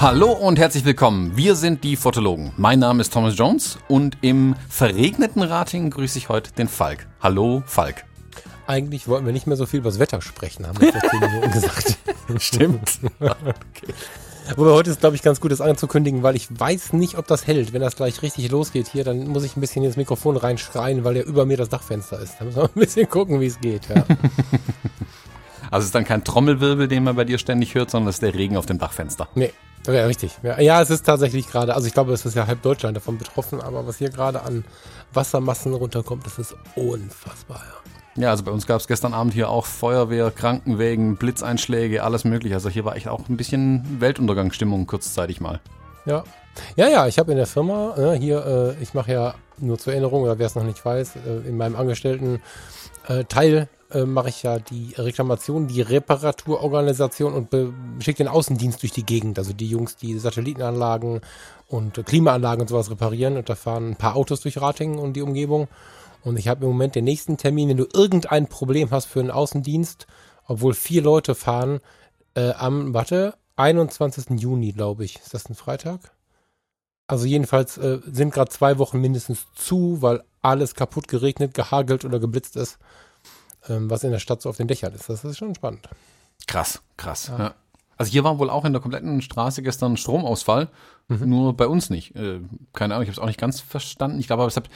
Hallo und herzlich willkommen. Wir sind die Fotologen. Mein Name ist Thomas Jones und im verregneten Rating grüße ich heute den Falk. Hallo, Falk. Eigentlich wollten wir nicht mehr so viel über das Wetter sprechen, haben wir vor zehn Minuten gesagt. Stimmt. okay. Wobei heute ist, glaube ich, ganz gut, das anzukündigen, weil ich weiß nicht, ob das hält. Wenn das gleich richtig losgeht hier, dann muss ich ein bisschen ins Mikrofon reinschreien, weil ja über mir das Dachfenster ist. Da müssen wir ein bisschen gucken, wie es geht. Ja. Also es ist dann kein Trommelwirbel, den man bei dir ständig hört, sondern es ist der Regen auf dem Dachfenster. Nee, ja, richtig. Ja, ja, es ist tatsächlich gerade, also ich glaube, es ist ja halb Deutschland davon betroffen, aber was hier gerade an Wassermassen runterkommt, das ist unfassbar. Ja, ja also bei uns gab es gestern Abend hier auch Feuerwehr, Krankenwägen, Blitzeinschläge, alles mögliche. Also hier war echt auch ein bisschen Weltuntergangsstimmung kurzzeitig mal. Ja, ja, ja, ich habe in der Firma, äh, hier, äh, ich mache ja nur zur Erinnerung, oder wer es noch nicht weiß, äh, in meinem Angestellten äh, Teil äh, mache ich ja die Reklamation, die Reparaturorganisation und schicke den Außendienst durch die Gegend. Also die Jungs, die Satellitenanlagen und Klimaanlagen und sowas reparieren. Und da fahren ein paar Autos durch Ratingen und die Umgebung. Und ich habe im Moment den nächsten Termin, wenn du irgendein Problem hast für einen Außendienst, obwohl vier Leute fahren, äh, am, warte, 21. Juni, glaube ich. Ist das ein Freitag? Also jedenfalls äh, sind gerade zwei Wochen mindestens zu, weil alles kaputt geregnet, gehagelt oder geblitzt ist ähm, was in der Stadt so auf den Dächern ist. Das ist schon spannend. Krass, krass. Ja. Ja. Also hier war wohl auch in der kompletten Straße gestern Stromausfall, mhm. nur bei uns nicht. Äh, keine Ahnung, ich habe es auch nicht ganz verstanden. Ich glaube, aber es hat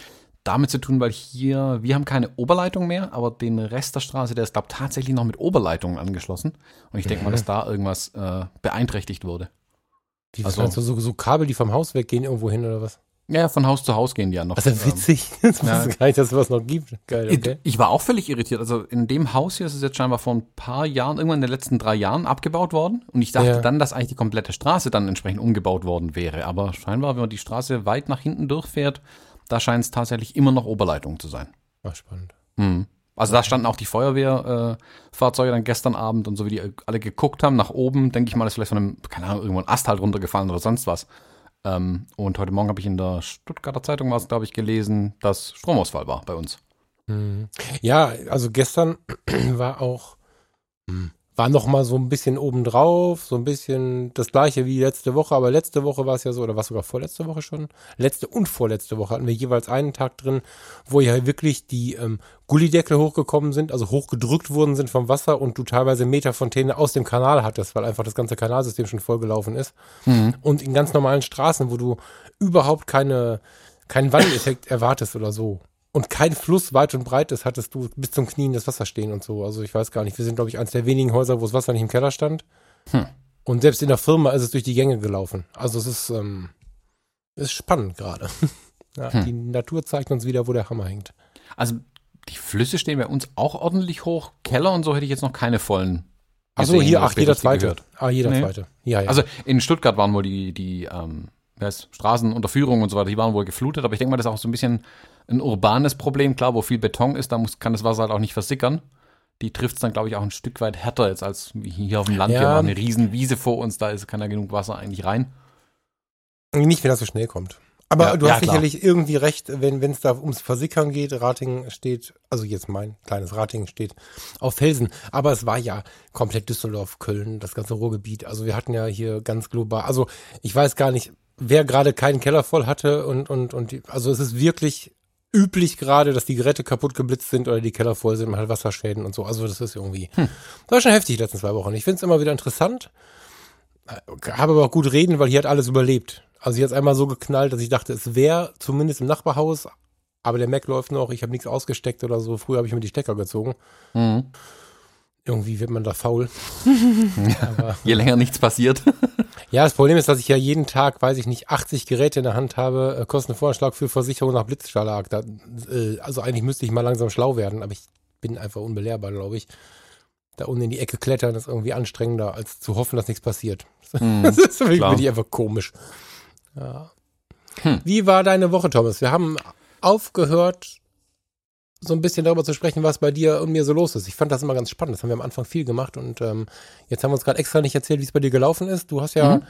damit zu tun, weil hier, wir haben keine Oberleitung mehr, aber den Rest der Straße, der ist, glaube tatsächlich noch mit Oberleitungen angeschlossen. Und ich denke mal, dass da irgendwas äh, beeinträchtigt wurde. Wie, also, so, so Kabel, die vom Haus weggehen irgendwo hin oder was? Ja, von Haus zu Haus gehen die ja noch. Also witzig. Das ja. gar nicht, dass es was noch gibt. Geil, okay. Ich, ich war auch völlig irritiert. Also in dem Haus hier ist es jetzt scheinbar vor ein paar Jahren, irgendwann in den letzten drei Jahren abgebaut worden. Und ich dachte ja. dann, dass eigentlich die komplette Straße dann entsprechend umgebaut worden wäre. Aber scheinbar, wenn man die Straße weit nach hinten durchfährt, da scheint es tatsächlich immer noch Oberleitung zu sein. War spannend. Mhm. Also da standen auch die Feuerwehrfahrzeuge äh, dann gestern Abend und so wie die alle geguckt haben nach oben, denke ich mal, ist vielleicht von einem, keine Ahnung, irgendwo ein Ast halt runtergefallen oder sonst was. Ähm, und heute Morgen habe ich in der Stuttgarter Zeitung was, glaube ich, gelesen, dass Stromausfall war bei uns. Mhm. Ja, also gestern war auch, hm, war noch mal so ein bisschen obendrauf, so ein bisschen das gleiche wie letzte Woche, aber letzte Woche war es ja so, oder war es sogar vorletzte Woche schon? Letzte und vorletzte Woche hatten wir jeweils einen Tag drin, wo ja wirklich die ähm, Gullideckel hochgekommen sind, also hochgedrückt worden sind vom Wasser und du teilweise Meterfontäne aus dem Kanal hattest, weil einfach das ganze Kanalsystem schon vollgelaufen ist. Mhm. Und in ganz normalen Straßen, wo du überhaupt keine, keinen Wandeleffekt erwartest oder so und kein Fluss weit und breit ist, hattest du bis zum Knien das Wasser stehen und so. Also ich weiß gar nicht. Wir sind, glaube ich, eines der wenigen Häuser, wo das Wasser nicht im Keller stand. Hm. Und selbst in der Firma ist es durch die Gänge gelaufen. Also es ist, ähm, ist spannend gerade. ja, hm. Die Natur zeigt uns wieder, wo der Hammer hängt. Also die Flüsse stehen bei uns auch ordentlich hoch. Keller und so hätte ich jetzt noch keine vollen. Achso, hier, ach, jeder zweite. Gehört. Ah, jeder nee. zweite. Ja, ja. Also in Stuttgart waren wohl die, die ähm, Straßenunterführung und so weiter, die waren wohl geflutet, aber ich denke mal, das ist auch so ein bisschen ein urbanes Problem. Klar, wo viel Beton ist, da muss, kann das Wasser halt auch nicht versickern. Die trifft es dann, glaube ich, auch ein Stück weit härter jetzt als hier auf dem Land. Ja. Wir haben eine riesen Wiese vor uns, da ist, kann ja genug Wasser eigentlich rein. Nicht, wenn das so schnell kommt. Aber ja, du hast ja, sicherlich irgendwie recht, wenn es da ums Versickern geht. Rating steht, also jetzt mein kleines Rating steht auf Felsen. Aber es war ja komplett Düsseldorf, Köln, das ganze Ruhrgebiet. Also wir hatten ja hier ganz global, also ich weiß gar nicht, wer gerade keinen Keller voll hatte und, und, und, die, also es ist wirklich üblich gerade, dass die Geräte kaputt geblitzt sind oder die Keller voll sind, man hat Wasserschäden und so. Also das ist irgendwie, hm. das war schon heftig die letzten zwei Wochen. Ich finde es immer wieder interessant, habe aber auch gut reden, weil hier hat alles überlebt. Also hier hat einmal so geknallt, dass ich dachte, es wäre zumindest im Nachbarhaus, aber der Mac läuft noch, ich habe nichts ausgesteckt oder so. Früher habe ich mir die Stecker gezogen. Mhm. Irgendwie wird man da faul. Aber, Je länger nichts passiert. ja, das Problem ist, dass ich ja jeden Tag, weiß ich nicht, 80 Geräte in der Hand habe, äh, Kostenvoranschlag für Versicherung nach Blitzschlag. Da, äh, also eigentlich müsste ich mal langsam schlau werden, aber ich bin einfach unbelehrbar, glaube ich. Da unten in die Ecke klettern ist irgendwie anstrengender, als zu hoffen, dass nichts passiert. Mm, das ist für mich einfach komisch. Ja. Hm. Wie war deine Woche, Thomas? Wir haben aufgehört so ein bisschen darüber zu sprechen, was bei dir und mir so los ist. Ich fand das immer ganz spannend. Das haben wir am Anfang viel gemacht und ähm, jetzt haben wir uns gerade extra nicht erzählt, wie es bei dir gelaufen ist. Du hast ja mhm.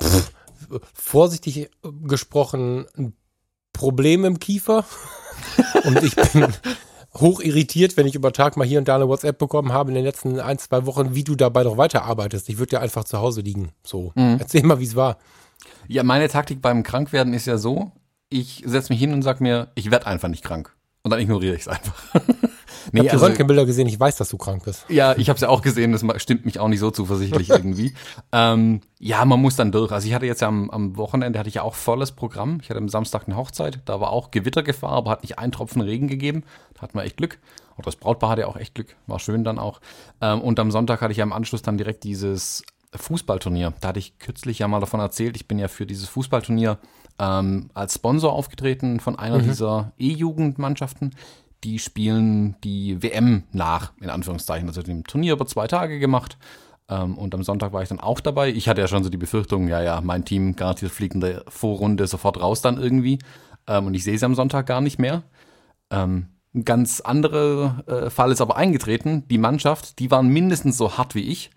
pff, vorsichtig gesprochen ein Problem im Kiefer. und ich bin hoch irritiert, wenn ich über Tag mal hier und da eine WhatsApp bekommen habe in den letzten ein, zwei Wochen, wie du dabei noch weiterarbeitest. Ich würde ja einfach zu Hause liegen. So. Mhm. Erzähl mal, wie es war. Ja, meine Taktik beim Krankwerden ist ja so, ich setze mich hin und sag mir, ich werde einfach nicht krank. Und dann ignoriere ich es einfach. nee, ich habe also, Röntgenbilder gesehen, ich weiß, dass du krank bist. Ja, ich habe es ja auch gesehen, das stimmt mich auch nicht so zuversichtlich irgendwie. Ähm, ja, man muss dann durch. Also ich hatte jetzt ja am, am, Wochenende hatte ich ja auch volles Programm. Ich hatte am Samstag eine Hochzeit, da war auch Gewittergefahr, aber hat nicht einen Tropfen Regen gegeben. Da hatten wir echt Glück. Und das Brautpaar hatte auch echt Glück, war schön dann auch. Ähm, und am Sonntag hatte ich ja im Anschluss dann direkt dieses Fußballturnier. Da hatte ich kürzlich ja mal davon erzählt, ich bin ja für dieses Fußballturnier ähm, als Sponsor aufgetreten von einer mhm. dieser E-Jugendmannschaften. Die spielen die WM nach, in Anführungszeichen. Also dem Turnier über zwei Tage gemacht. Ähm, und am Sonntag war ich dann auch dabei. Ich hatte ja schon so die Befürchtung, ja, ja, mein Team garantiert fliegt in der Vorrunde sofort raus dann irgendwie. Ähm, und ich sehe sie am Sonntag gar nicht mehr. Ähm, ein ganz anderer äh, Fall ist aber eingetreten. Die Mannschaft, die waren mindestens so hart wie ich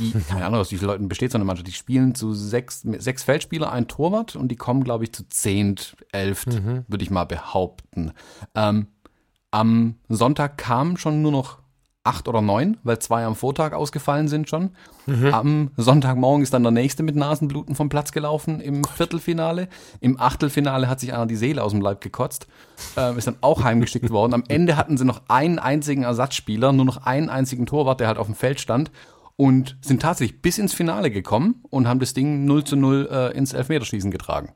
die, keine Ahnung, aus wie vielen Leuten besteht so eine Mannschaft, die spielen zu sechs, sechs Feldspieler, ein Torwart und die kommen, glaube ich, zu zehnt, elft, mhm. würde ich mal behaupten. Ähm, am Sonntag kamen schon nur noch acht oder neun, weil zwei am Vortag ausgefallen sind schon. Mhm. Am Sonntagmorgen ist dann der nächste mit Nasenbluten vom Platz gelaufen im Gott. Viertelfinale. Im Achtelfinale hat sich einer die Seele aus dem Leib gekotzt, äh, ist dann auch heimgeschickt worden. Am Ende hatten sie noch einen einzigen Ersatzspieler, nur noch einen einzigen Torwart, der halt auf dem Feld stand und sind tatsächlich bis ins Finale gekommen und haben das Ding 0 zu 0 äh, ins Elfmeterschießen getragen.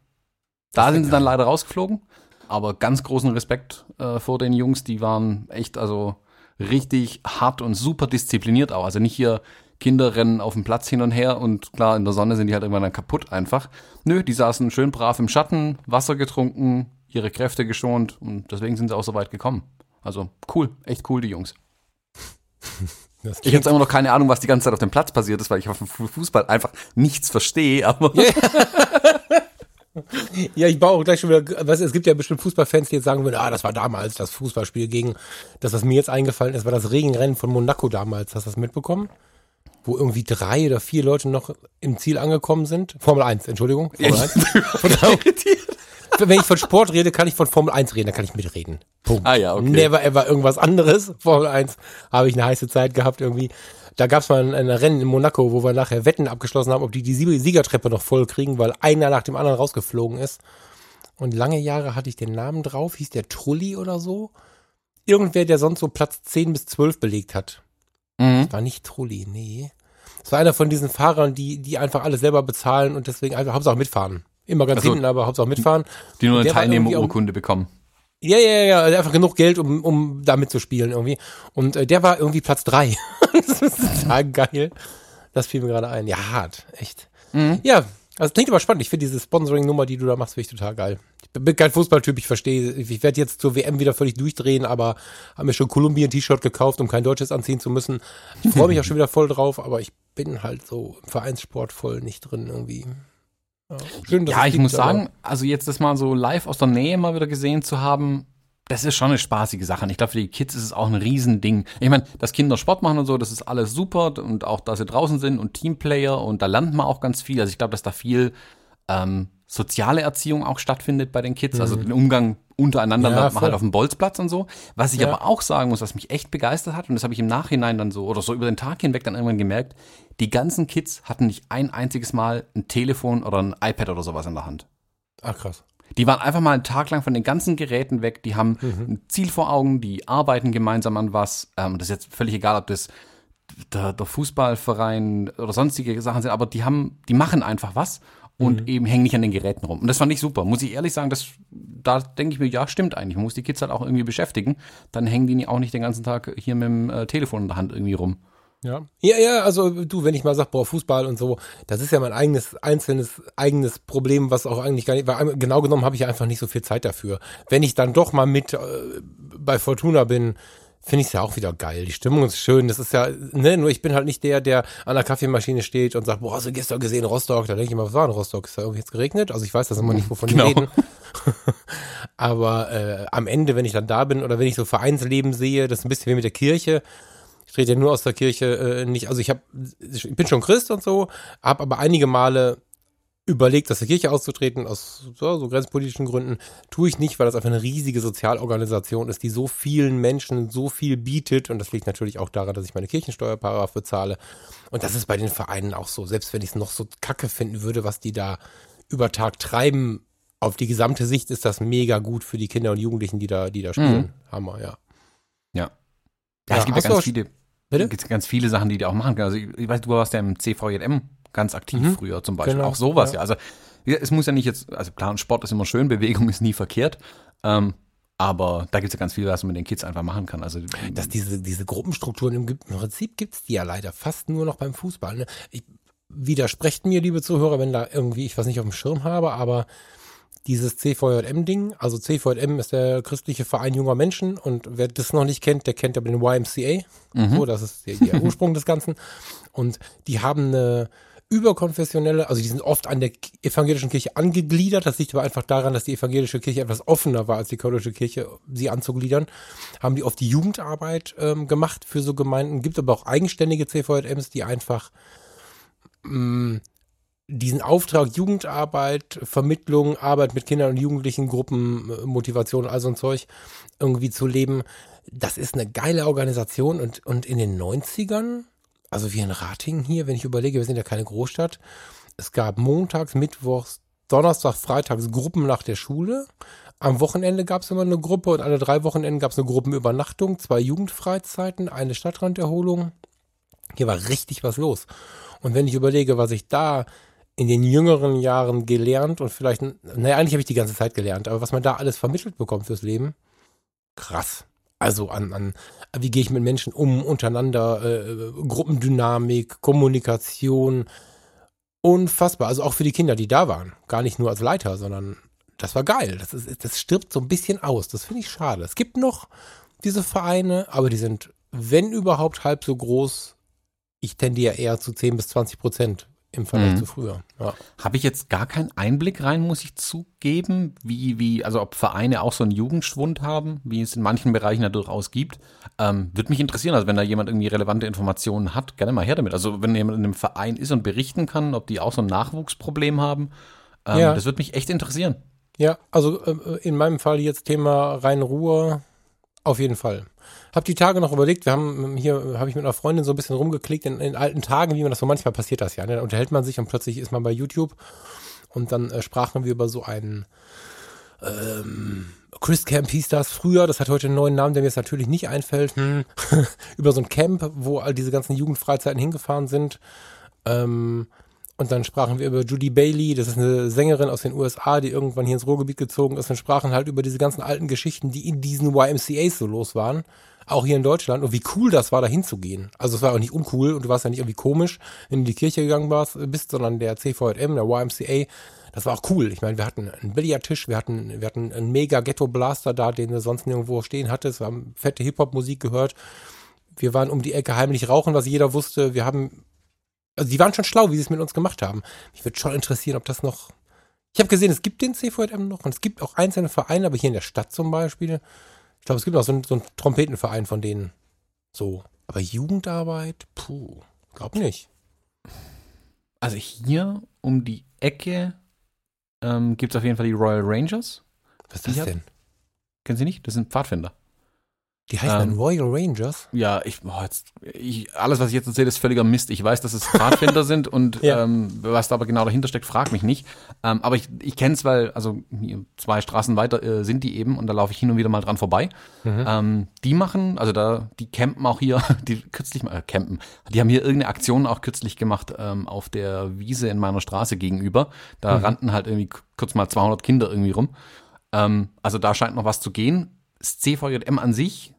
Da sind sie dann leider rausgeflogen, aber ganz großen Respekt äh, vor den Jungs, die waren echt also richtig hart und super diszipliniert auch. Also nicht hier Kinder rennen auf dem Platz hin und her und klar, in der Sonne sind die halt irgendwann dann kaputt einfach. Nö, die saßen schön brav im Schatten, Wasser getrunken, ihre Kräfte geschont und deswegen sind sie auch so weit gekommen. Also cool, echt cool, die Jungs. ich habe immer noch keine Ahnung, was die ganze Zeit auf dem Platz passiert ist, weil ich auf dem Fußball einfach nichts verstehe, aber. ja, ich baue auch gleich schon wieder, was, es gibt ja bestimmt Fußballfans, die jetzt sagen würden, ah, das war damals das Fußballspiel gegen, das, was mir jetzt eingefallen ist, war das Regenrennen von Monaco damals. Hast du das mitbekommen? Wo irgendwie drei oder vier Leute noch im Ziel angekommen sind. Formel 1, Entschuldigung. Formel 1. wenn ich von Sport rede, kann ich von Formel 1 reden, da kann ich mitreden. Punkt. Ah ja, okay. Never ever irgendwas anderes. Formel 1 habe ich eine heiße Zeit gehabt irgendwie. Da gab es mal ein, ein, Rennen in Monaco, wo wir nachher Wetten abgeschlossen haben, ob die die Siegertreppe noch voll kriegen, weil einer nach dem anderen rausgeflogen ist. Und lange Jahre hatte ich den Namen drauf, hieß der Trulli oder so. Irgendwer, der sonst so Platz 10 bis 12 belegt hat. Mhm. Das war nicht Trulli, nee. Das war einer von diesen Fahrern, die, die einfach alles selber bezahlen und deswegen einfach Hauptsache mitfahren. Immer ganz also, hinten, aber Hauptsache mitfahren. Die nur eine Teilnehmerurkunde bekommen. Ja, ja, ja, also einfach genug Geld, um, um da mitzuspielen irgendwie. Und äh, der war irgendwie Platz drei. das ist total geil. Das fiel mir gerade ein. Ja, hart, echt. Mhm. Ja, also klingt aber spannend. Ich finde diese Sponsoring-Nummer, die du da machst, finde ich total geil. Ich bin kein Fußballtyp, ich verstehe. Ich werde jetzt zur WM wieder völlig durchdrehen, aber habe mir schon Kolumbien-T-Shirt gekauft, um kein deutsches anziehen zu müssen. Ich freue mich auch schon wieder voll drauf, aber ich bin halt so im Vereinssport voll nicht drin irgendwie. Ja, schön, ja ich muss sagen, also jetzt das mal so live aus der Nähe mal wieder gesehen zu haben, das ist schon eine spaßige Sache. Und ich glaube, für die Kids ist es auch ein Riesending. Ich meine, dass Kinder Sport machen und so, das ist alles super. Und auch, dass sie draußen sind und Teamplayer und da lernt man auch ganz viel. Also ich glaube, dass da viel ähm, soziale Erziehung auch stattfindet bei den Kids. Also mhm. Also den Umgang untereinander ja, lernt man halt auf dem Bolzplatz und so. Was ich ja. aber auch sagen muss, was mich echt begeistert hat, und das habe ich im Nachhinein dann so oder so über den Tag hinweg dann irgendwann gemerkt, die ganzen Kids hatten nicht ein einziges Mal ein Telefon oder ein iPad oder sowas in der Hand. Ach krass. Die waren einfach mal einen Tag lang von den ganzen Geräten weg. Die haben mhm. ein Ziel vor Augen, die arbeiten gemeinsam an was. Ähm, das ist jetzt völlig egal, ob das der, der, Fußballverein oder sonstige Sachen sind, aber die haben, die machen einfach was und mhm. eben hängen nicht an den Geräten rum. Und das fand ich super. Muss ich ehrlich sagen, das, da denke ich mir, ja, stimmt eigentlich. Man muss die Kids halt auch irgendwie beschäftigen. Dann hängen die auch nicht den ganzen Tag hier mit dem äh, Telefon in der Hand irgendwie rum. Ja. Ja, ja, also du, wenn ich mal sag, boah, Fußball und so, das ist ja mein eigenes, einzelnes, eigenes Problem, was auch eigentlich gar nicht, weil genau genommen habe ich ja einfach nicht so viel Zeit dafür. Wenn ich dann doch mal mit äh, bei Fortuna bin, finde ich es ja auch wieder geil. Die Stimmung ist schön. Das ist ja, ne, nur ich bin halt nicht der, der an der Kaffeemaschine steht und sagt, boah, hast du gestern gesehen Rostock? Da denke ich immer, was war in Rostock? Ist da irgendwie jetzt geregnet? Also ich weiß das immer nicht, wovon genau. die reden. Aber äh, am Ende, wenn ich dann da bin oder wenn ich so Vereinsleben sehe, das ist ein bisschen wie mit der Kirche, ich rede ja nur aus der Kirche äh, nicht. Also ich habe, ich bin schon Christ und so, habe aber einige Male überlegt, aus der Kirche auszutreten, aus so, so grenzpolitischen Gründen, tue ich nicht, weil das einfach eine riesige Sozialorganisation ist, die so vielen Menschen so viel bietet. Und das liegt natürlich auch daran, dass ich meine Kirchensteuerparagraf bezahle. Und das ist bei den Vereinen auch so. Selbst wenn ich es noch so kacke finden würde, was die da über Tag treiben, auf die gesamte Sicht ist das mega gut für die Kinder und Jugendlichen, die da, die da spielen. Mhm. Hammer, ja. Ja. Ja, ja es gibt ja ganz viele, Bitte? gibt ganz viele Sachen, die die auch machen können. Also ich, ich weiß, du warst ja im CVJM ganz aktiv mhm. früher zum Beispiel. Genau, auch sowas, ja. ja. Also es muss ja nicht jetzt, also klar, Sport ist immer schön, Bewegung ist nie verkehrt. Ähm, aber da gibt es ja ganz viel, was man mit den Kids einfach machen kann. Also dass diese, diese Gruppenstrukturen im, im Prinzip gibt es die ja leider fast nur noch beim Fußball. Ne? Ich, widersprecht mir, liebe Zuhörer, wenn da irgendwie ich was nicht auf dem Schirm habe, aber dieses CVJM-Ding, also CVJM ist der christliche Verein junger Menschen und wer das noch nicht kennt, der kennt aber den YMCA. Mhm. So, das ist der, der Ursprung des Ganzen. Und die haben eine überkonfessionelle, also die sind oft an der evangelischen Kirche angegliedert. Das liegt aber einfach daran, dass die evangelische Kirche etwas offener war als die katholische Kirche, sie anzugliedern. Haben die oft die Jugendarbeit ähm, gemacht für so Gemeinden. Gibt aber auch eigenständige CVJMs, die einfach mh, mm, diesen Auftrag Jugendarbeit, Vermittlung, Arbeit mit Kindern und Jugendlichen, Gruppen, äh, Motivation, all so ein Zeug irgendwie zu leben. Das ist eine geile Organisation und, und in den 90ern also wie in Ratingen hier, wenn ich überlege, wir sind ja keine Großstadt. Es gab montags, mittwochs, Donnerstag, Freitags Gruppen nach der Schule. Am Wochenende gab es immer eine Gruppe und alle drei Wochenenden gab es eine Gruppenübernachtung, zwei Jugendfreizeiten, eine Stadtranderholung. Hier war richtig was los. Und wenn ich überlege, was ich da in den jüngeren Jahren gelernt und vielleicht, naja, eigentlich habe ich die ganze Zeit gelernt, aber was man da alles vermittelt bekommt fürs Leben, krass. Also an, an wie gehe ich mit Menschen um, untereinander, äh, Gruppendynamik, Kommunikation. Unfassbar. Also auch für die Kinder, die da waren. Gar nicht nur als Leiter, sondern das war geil. Das, ist, das stirbt so ein bisschen aus. Das finde ich schade. Es gibt noch diese Vereine, aber die sind, wenn überhaupt, halb so groß. Ich tendiere eher zu 10 bis 20 Prozent im Vergleich mhm. zu früher. Ja. Habe ich jetzt gar keinen Einblick rein, muss ich zugeben, wie, wie, also ob Vereine auch so einen Jugendschwund haben, wie es in manchen Bereichen ja durchaus gibt. Ähm, Würde mich interessieren, also wenn da jemand irgendwie relevante Informationen hat, gerne mal her damit. Also wenn jemand in einem Verein ist und berichten kann, ob die auch so ein Nachwuchsproblem haben, ähm, ja. das würde mich echt interessieren. Ja, also äh, in meinem Fall jetzt Thema Rhein-Ruhr auf jeden Fall. Hab die Tage noch überlegt, wir haben hier, habe ich mit einer Freundin so ein bisschen rumgeklickt in, in, alten Tagen, wie man das so manchmal passiert das ja. Ne? Dann unterhält man sich und plötzlich ist man bei YouTube und dann äh, sprachen wir über so einen ähm, Chris Camp hieß das früher, das hat heute einen neuen Namen, der mir jetzt natürlich nicht einfällt, hm. über so ein Camp, wo all diese ganzen Jugendfreizeiten hingefahren sind. Ähm, und dann sprachen wir über Judy Bailey, das ist eine Sängerin aus den USA, die irgendwann hier ins Ruhrgebiet gezogen ist und sprachen halt über diese ganzen alten Geschichten, die in diesen YMCAs so los waren. Auch hier in Deutschland. Und wie cool das war, da hinzugehen. Also es war auch nicht uncool und du warst ja nicht irgendwie komisch, wenn du in die Kirche gegangen warst, bist, sondern der CVM, der YMCA, das war auch cool. Ich meine, wir hatten einen Billardtisch, wir hatten, wir hatten einen mega Ghetto-Blaster da, den du sonst nirgendwo stehen hattest. Wir haben fette Hip-Hop-Musik gehört. Wir waren um die Ecke heimlich rauchen, was jeder wusste. Wir haben also die waren schon schlau, wie sie es mit uns gemacht haben. Mich würde schon interessieren, ob das noch. Ich habe gesehen, es gibt den CVM noch und es gibt auch einzelne Vereine, aber hier in der Stadt zum Beispiel. Ich glaube, es gibt auch so einen, so einen Trompetenverein von denen. So. Aber Jugendarbeit, puh, glaub nicht. Also hier um die Ecke ähm, gibt es auf jeden Fall die Royal Rangers. Was ist das denn? Kennen Sie nicht? Das sind Pfadfinder. Die heißen ähm, dann Royal Rangers? Ja, ich, boah, jetzt, ich, alles, was ich jetzt erzähle, ist völliger Mist. Ich weiß, dass es Pfadfinder sind und ja. ähm, was da aber genau dahinter steckt, frag mich nicht. Ähm, aber ich, ich kenne es, weil, also zwei Straßen weiter äh, sind die eben und da laufe ich hin und wieder mal dran vorbei. Mhm. Ähm, die machen, also da, die campen auch hier, die kürzlich mal, äh, campen, die haben hier irgendeine Aktion auch kürzlich gemacht ähm, auf der Wiese in meiner Straße gegenüber. Da mhm. rannten halt irgendwie kurz mal 200 Kinder irgendwie rum. Ähm, also da scheint noch was zu gehen. Das CVJM an sich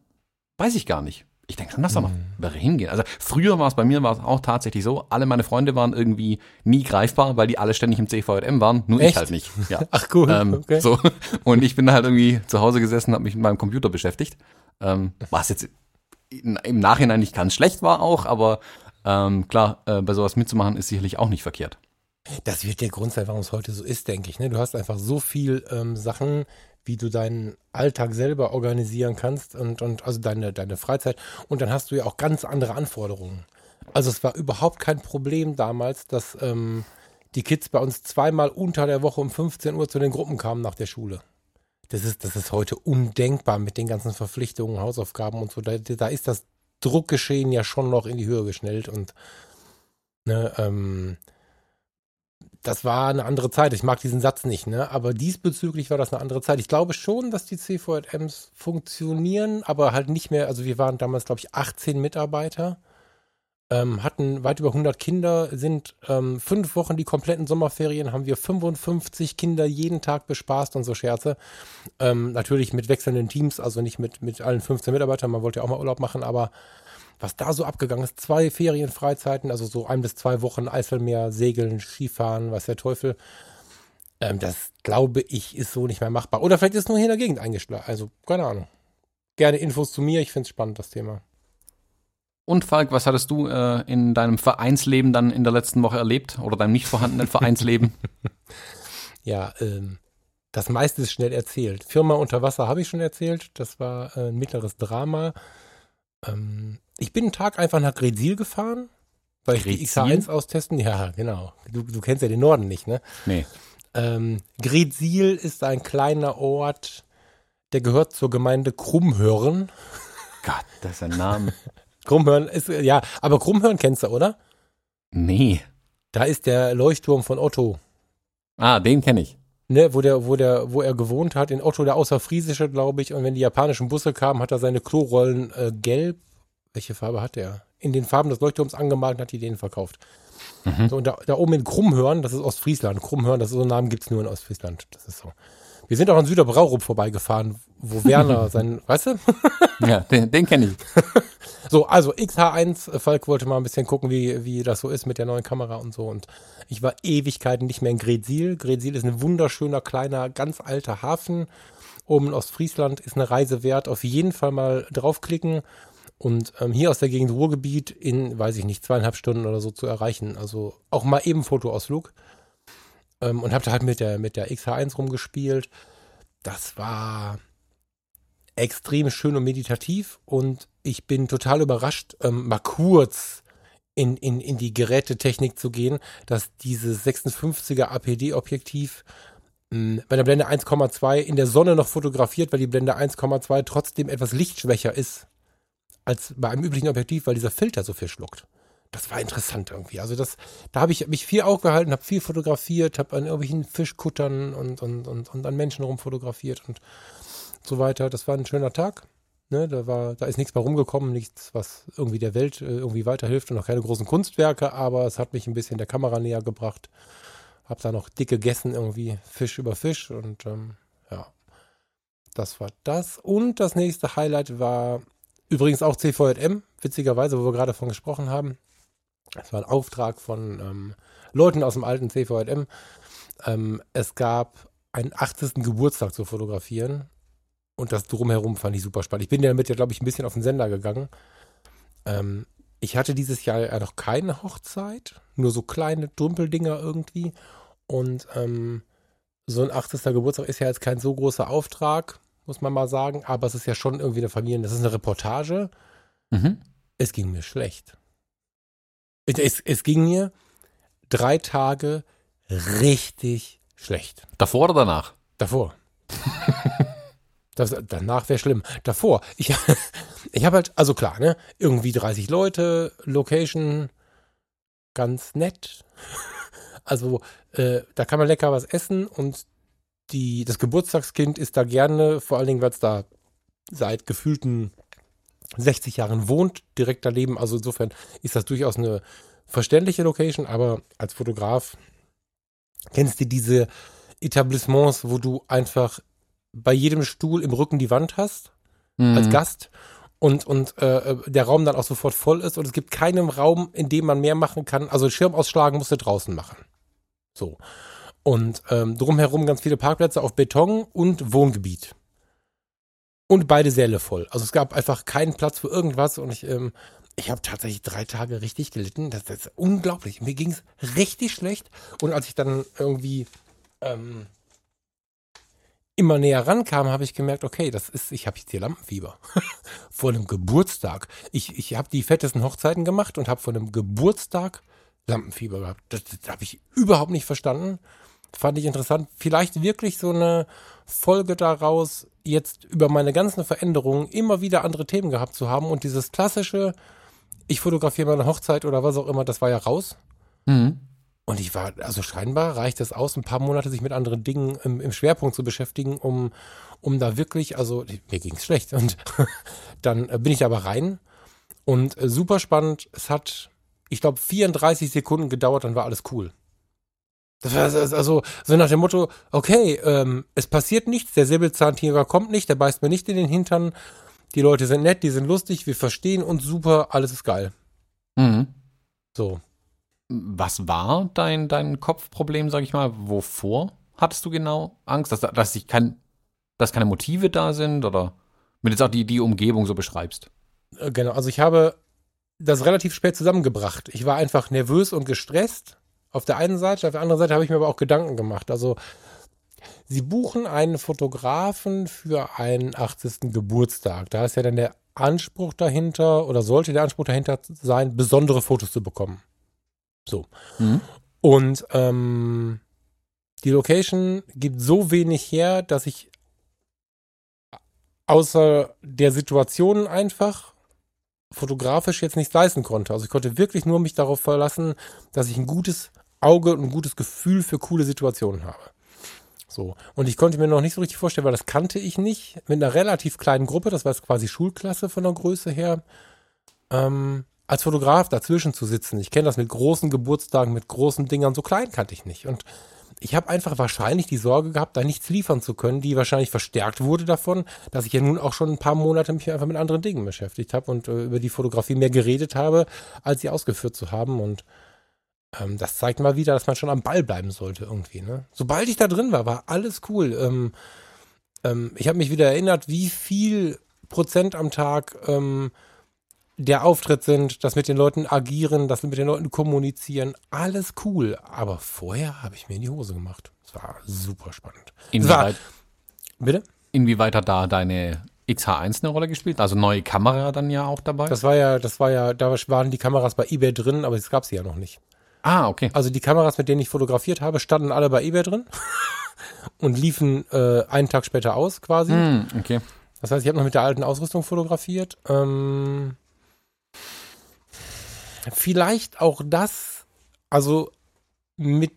Weiß ich gar nicht. Ich denke schon, dass da noch mhm. wäre hingehen. Also früher war es bei mir war es auch tatsächlich so, alle meine Freunde waren irgendwie nie greifbar, weil die alle ständig im CVM waren, nur Echt? ich halt nicht. Ja. Ach cool. Ähm, okay. so. Und ich bin halt irgendwie zu Hause gesessen, habe mich mit meinem Computer beschäftigt. Ähm, was jetzt im Nachhinein nicht ganz schlecht war auch, aber ähm, klar, äh, bei sowas mitzumachen ist sicherlich auch nicht verkehrt. Das wird der Grund sein, warum es heute so ist, denke ich. Ne? Du hast einfach so viel ähm, Sachen, wie du deinen Alltag selber organisieren kannst und, und also deine, deine Freizeit. Und dann hast du ja auch ganz andere Anforderungen. Also es war überhaupt kein Problem damals, dass ähm, die Kids bei uns zweimal unter der Woche um 15 Uhr zu den Gruppen kamen nach der Schule. Das ist, das ist heute undenkbar mit den ganzen Verpflichtungen, Hausaufgaben und so. Da, da ist das Druckgeschehen ja schon noch in die Höhe geschnellt und ne, ähm, das war eine andere Zeit. Ich mag diesen Satz nicht, ne? Aber diesbezüglich war das eine andere Zeit. Ich glaube schon, dass die CVMs funktionieren, aber halt nicht mehr. Also wir waren damals, glaube ich, 18 Mitarbeiter, ähm, hatten weit über 100 Kinder, sind ähm, fünf Wochen die kompletten Sommerferien, haben wir 55 Kinder jeden Tag bespaßt und so Scherze. Ähm, natürlich mit wechselnden Teams, also nicht mit, mit allen 15 Mitarbeitern. Man wollte ja auch mal Urlaub machen, aber was da so abgegangen ist. Zwei Ferienfreizeiten, also so ein bis zwei Wochen Eiselmeer, Segeln, Skifahren, was der Teufel. Ähm, das glaube ich ist so nicht mehr machbar. Oder vielleicht ist nur hier in der Gegend eingeschlagen. Also keine Ahnung. Gerne Infos zu mir. Ich finde es spannend, das Thema. Und Falk, was hattest du äh, in deinem Vereinsleben dann in der letzten Woche erlebt oder deinem nicht vorhandenen Vereinsleben? ja, ähm, das meiste ist schnell erzählt. Firma unter Wasser habe ich schon erzählt. Das war äh, ein mittleres Drama. Ähm, ich bin einen Tag einfach nach Grezil gefahren, weil ich die XH1 austesten. Ja, genau. Du, du kennst ja den Norden nicht, ne? Nee. Ähm, Grezil ist ein kleiner Ort, der gehört zur Gemeinde Krummhörn. Gott, das ist ein Name. Krummhörn ist, ja, aber Krummhörn kennst du, oder? Nee. Da ist der Leuchtturm von Otto. Ah, den kenne ich. Ne, wo der, wo der, wo er gewohnt hat, in Otto, der Außerfriesische, glaube ich. Und wenn die japanischen Busse kamen, hat er seine Klorollen äh, gelb welche Farbe hat der? In den Farben des Leuchtturms angemalt und hat die den verkauft. Mhm. So, und da, da, oben in Krummhörn, das ist Ostfriesland. Krummhörn, das ist so ein Namen gibt es nur in Ostfriesland. Das ist so. Wir sind auch an Süderbraurup vorbeigefahren, wo Werner sein, weißt du? ja, den, den kenne ich. so, also XH1, Falk wollte mal ein bisschen gucken, wie, wie das so ist mit der neuen Kamera und so. Und ich war Ewigkeiten nicht mehr in Gretzil. Gretzil ist ein wunderschöner, kleiner, ganz alter Hafen. Oben in Ostfriesland ist eine Reise wert. Auf jeden Fall mal draufklicken. Und ähm, hier aus der Gegend Ruhrgebiet in, weiß ich nicht, zweieinhalb Stunden oder so zu erreichen. Also auch mal eben Fotoausflug. Ähm, und habe da halt mit der, mit der XH1 rumgespielt. Das war extrem schön und meditativ. Und ich bin total überrascht, ähm, mal kurz in, in, in die Gerätetechnik zu gehen, dass dieses 56er APD-Objektiv hm, bei der Blende 1,2 in der Sonne noch fotografiert, weil die Blende 1,2 trotzdem etwas lichtschwächer ist als bei einem üblichen Objektiv, weil dieser Filter so viel schluckt. Das war interessant irgendwie. Also das, da habe ich mich viel aufgehalten, habe viel fotografiert, habe an irgendwelchen Fischkuttern und, und, und, und an Menschen rumfotografiert und so weiter. Das war ein schöner Tag. Ne, da war, da ist nichts mehr rumgekommen, nichts, was irgendwie der Welt äh, irgendwie weiterhilft und auch keine großen Kunstwerke, aber es hat mich ein bisschen der Kamera näher gebracht. Hab da noch dick gegessen, irgendwie Fisch über Fisch und ähm, ja, das war das. Und das nächste Highlight war Übrigens auch CVM, witzigerweise, wo wir gerade davon gesprochen haben. Das war ein Auftrag von ähm, Leuten aus dem alten CVM. Ähm, es gab einen 80. Geburtstag zu fotografieren. Und das drumherum fand ich super spannend. Ich bin damit ja, glaube ich, ein bisschen auf den Sender gegangen. Ähm, ich hatte dieses Jahr ja noch keine Hochzeit, nur so kleine Drümpeldinger irgendwie. Und ähm, so ein 80. Geburtstag ist ja jetzt kein so großer Auftrag muss man mal sagen. Aber es ist ja schon irgendwie eine Familie, das ist eine Reportage. Mhm. Es ging mir schlecht. Es, es ging mir drei Tage richtig schlecht. Davor oder danach? Davor. das, danach wäre schlimm. Davor. Ich, ich habe halt, also klar, ne? Irgendwie 30 Leute, Location, ganz nett. Also, äh, da kann man lecker was essen und die, das Geburtstagskind ist da gerne, vor allen Dingen, weil es da seit gefühlten 60 Jahren wohnt, direkt daneben. Also insofern ist das durchaus eine verständliche Location, aber als Fotograf kennst du diese Etablissements, wo du einfach bei jedem Stuhl im Rücken die Wand hast, mhm. als Gast und, und äh, der Raum dann auch sofort voll ist und es gibt keinen Raum, in dem man mehr machen kann. Also Schirm ausschlagen musst du draußen machen. So. Und ähm, drumherum ganz viele Parkplätze auf Beton und Wohngebiet. Und beide Säle voll. Also es gab einfach keinen Platz für irgendwas und ich, ähm, ich habe tatsächlich drei Tage richtig gelitten. Das, das ist unglaublich. Mir ging es richtig schlecht. Und als ich dann irgendwie ähm, immer näher rankam, habe ich gemerkt, okay, das ist, ich habe jetzt hier Lampenfieber. vor einem Geburtstag. Ich, ich habe die fettesten Hochzeiten gemacht und habe vor einem Geburtstag Lampenfieber gehabt. Das, das habe ich überhaupt nicht verstanden. Fand ich interessant. Vielleicht wirklich so eine Folge daraus, jetzt über meine ganzen Veränderungen immer wieder andere Themen gehabt zu haben und dieses klassische, ich fotografiere meine Hochzeit oder was auch immer, das war ja raus. Mhm. Und ich war, also scheinbar reicht es aus, ein paar Monate sich mit anderen Dingen im, im Schwerpunkt zu beschäftigen, um, um da wirklich, also mir ging es schlecht. Und dann bin ich aber rein und äh, super spannend. Es hat, ich glaube, 34 Sekunden gedauert, dann war alles cool. Das war also so nach dem Motto, okay, ähm, es passiert nichts, der Säbelzahntiger kommt nicht, der beißt mir nicht in den Hintern, die Leute sind nett, die sind lustig, wir verstehen uns super, alles ist geil. Mhm. So. Was war dein, dein Kopfproblem, sag ich mal? Wovor hattest du genau Angst? Dass, dass, ich kein, dass keine Motive da sind oder wenn du jetzt auch die, die Umgebung so beschreibst? Äh, genau, also ich habe das relativ spät zusammengebracht. Ich war einfach nervös und gestresst auf der einen Seite, auf der anderen Seite habe ich mir aber auch Gedanken gemacht. Also Sie buchen einen Fotografen für einen 80. Geburtstag. Da ist ja dann der Anspruch dahinter oder sollte der Anspruch dahinter sein, besondere Fotos zu bekommen. So. Mhm. Und ähm, die Location gibt so wenig her, dass ich außer der Situation einfach fotografisch jetzt nichts leisten konnte. Also ich konnte wirklich nur mich darauf verlassen, dass ich ein gutes Auge und ein gutes Gefühl für coole Situationen habe. So. Und ich konnte mir noch nicht so richtig vorstellen, weil das kannte ich nicht. Mit einer relativ kleinen Gruppe, das war jetzt quasi Schulklasse von der Größe her, ähm, als Fotograf dazwischen zu sitzen. Ich kenne das mit großen Geburtstagen, mit großen Dingern, so klein kannte ich nicht. Und ich habe einfach wahrscheinlich die Sorge gehabt, da nichts liefern zu können, die wahrscheinlich verstärkt wurde davon, dass ich ja nun auch schon ein paar Monate mich einfach mit anderen Dingen beschäftigt habe und äh, über die Fotografie mehr geredet habe, als sie ausgeführt zu haben. Und ähm, das zeigt mal wieder, dass man schon am Ball bleiben sollte irgendwie. Ne? Sobald ich da drin war, war alles cool. Ähm, ähm, ich habe mich wieder erinnert, wie viel Prozent am Tag ähm, der Auftritt sind, das mit den Leuten agieren, das mit den Leuten kommunizieren. Alles cool. Aber vorher habe ich mir in die Hose gemacht. Es war super spannend. Inwieweit, war, bitte? Inwieweit hat da deine XH1 eine Rolle gespielt? Also neue Kamera dann ja auch dabei? Das war ja, das war ja, da waren die Kameras bei eBay drin, aber es gab sie ja noch nicht. Ah, okay. Also die Kameras, mit denen ich fotografiert habe, standen alle bei eBay drin und liefen äh, einen Tag später aus quasi. Mm, okay. Das heißt, ich habe noch mit der alten Ausrüstung fotografiert. Ähm, vielleicht auch das, also mit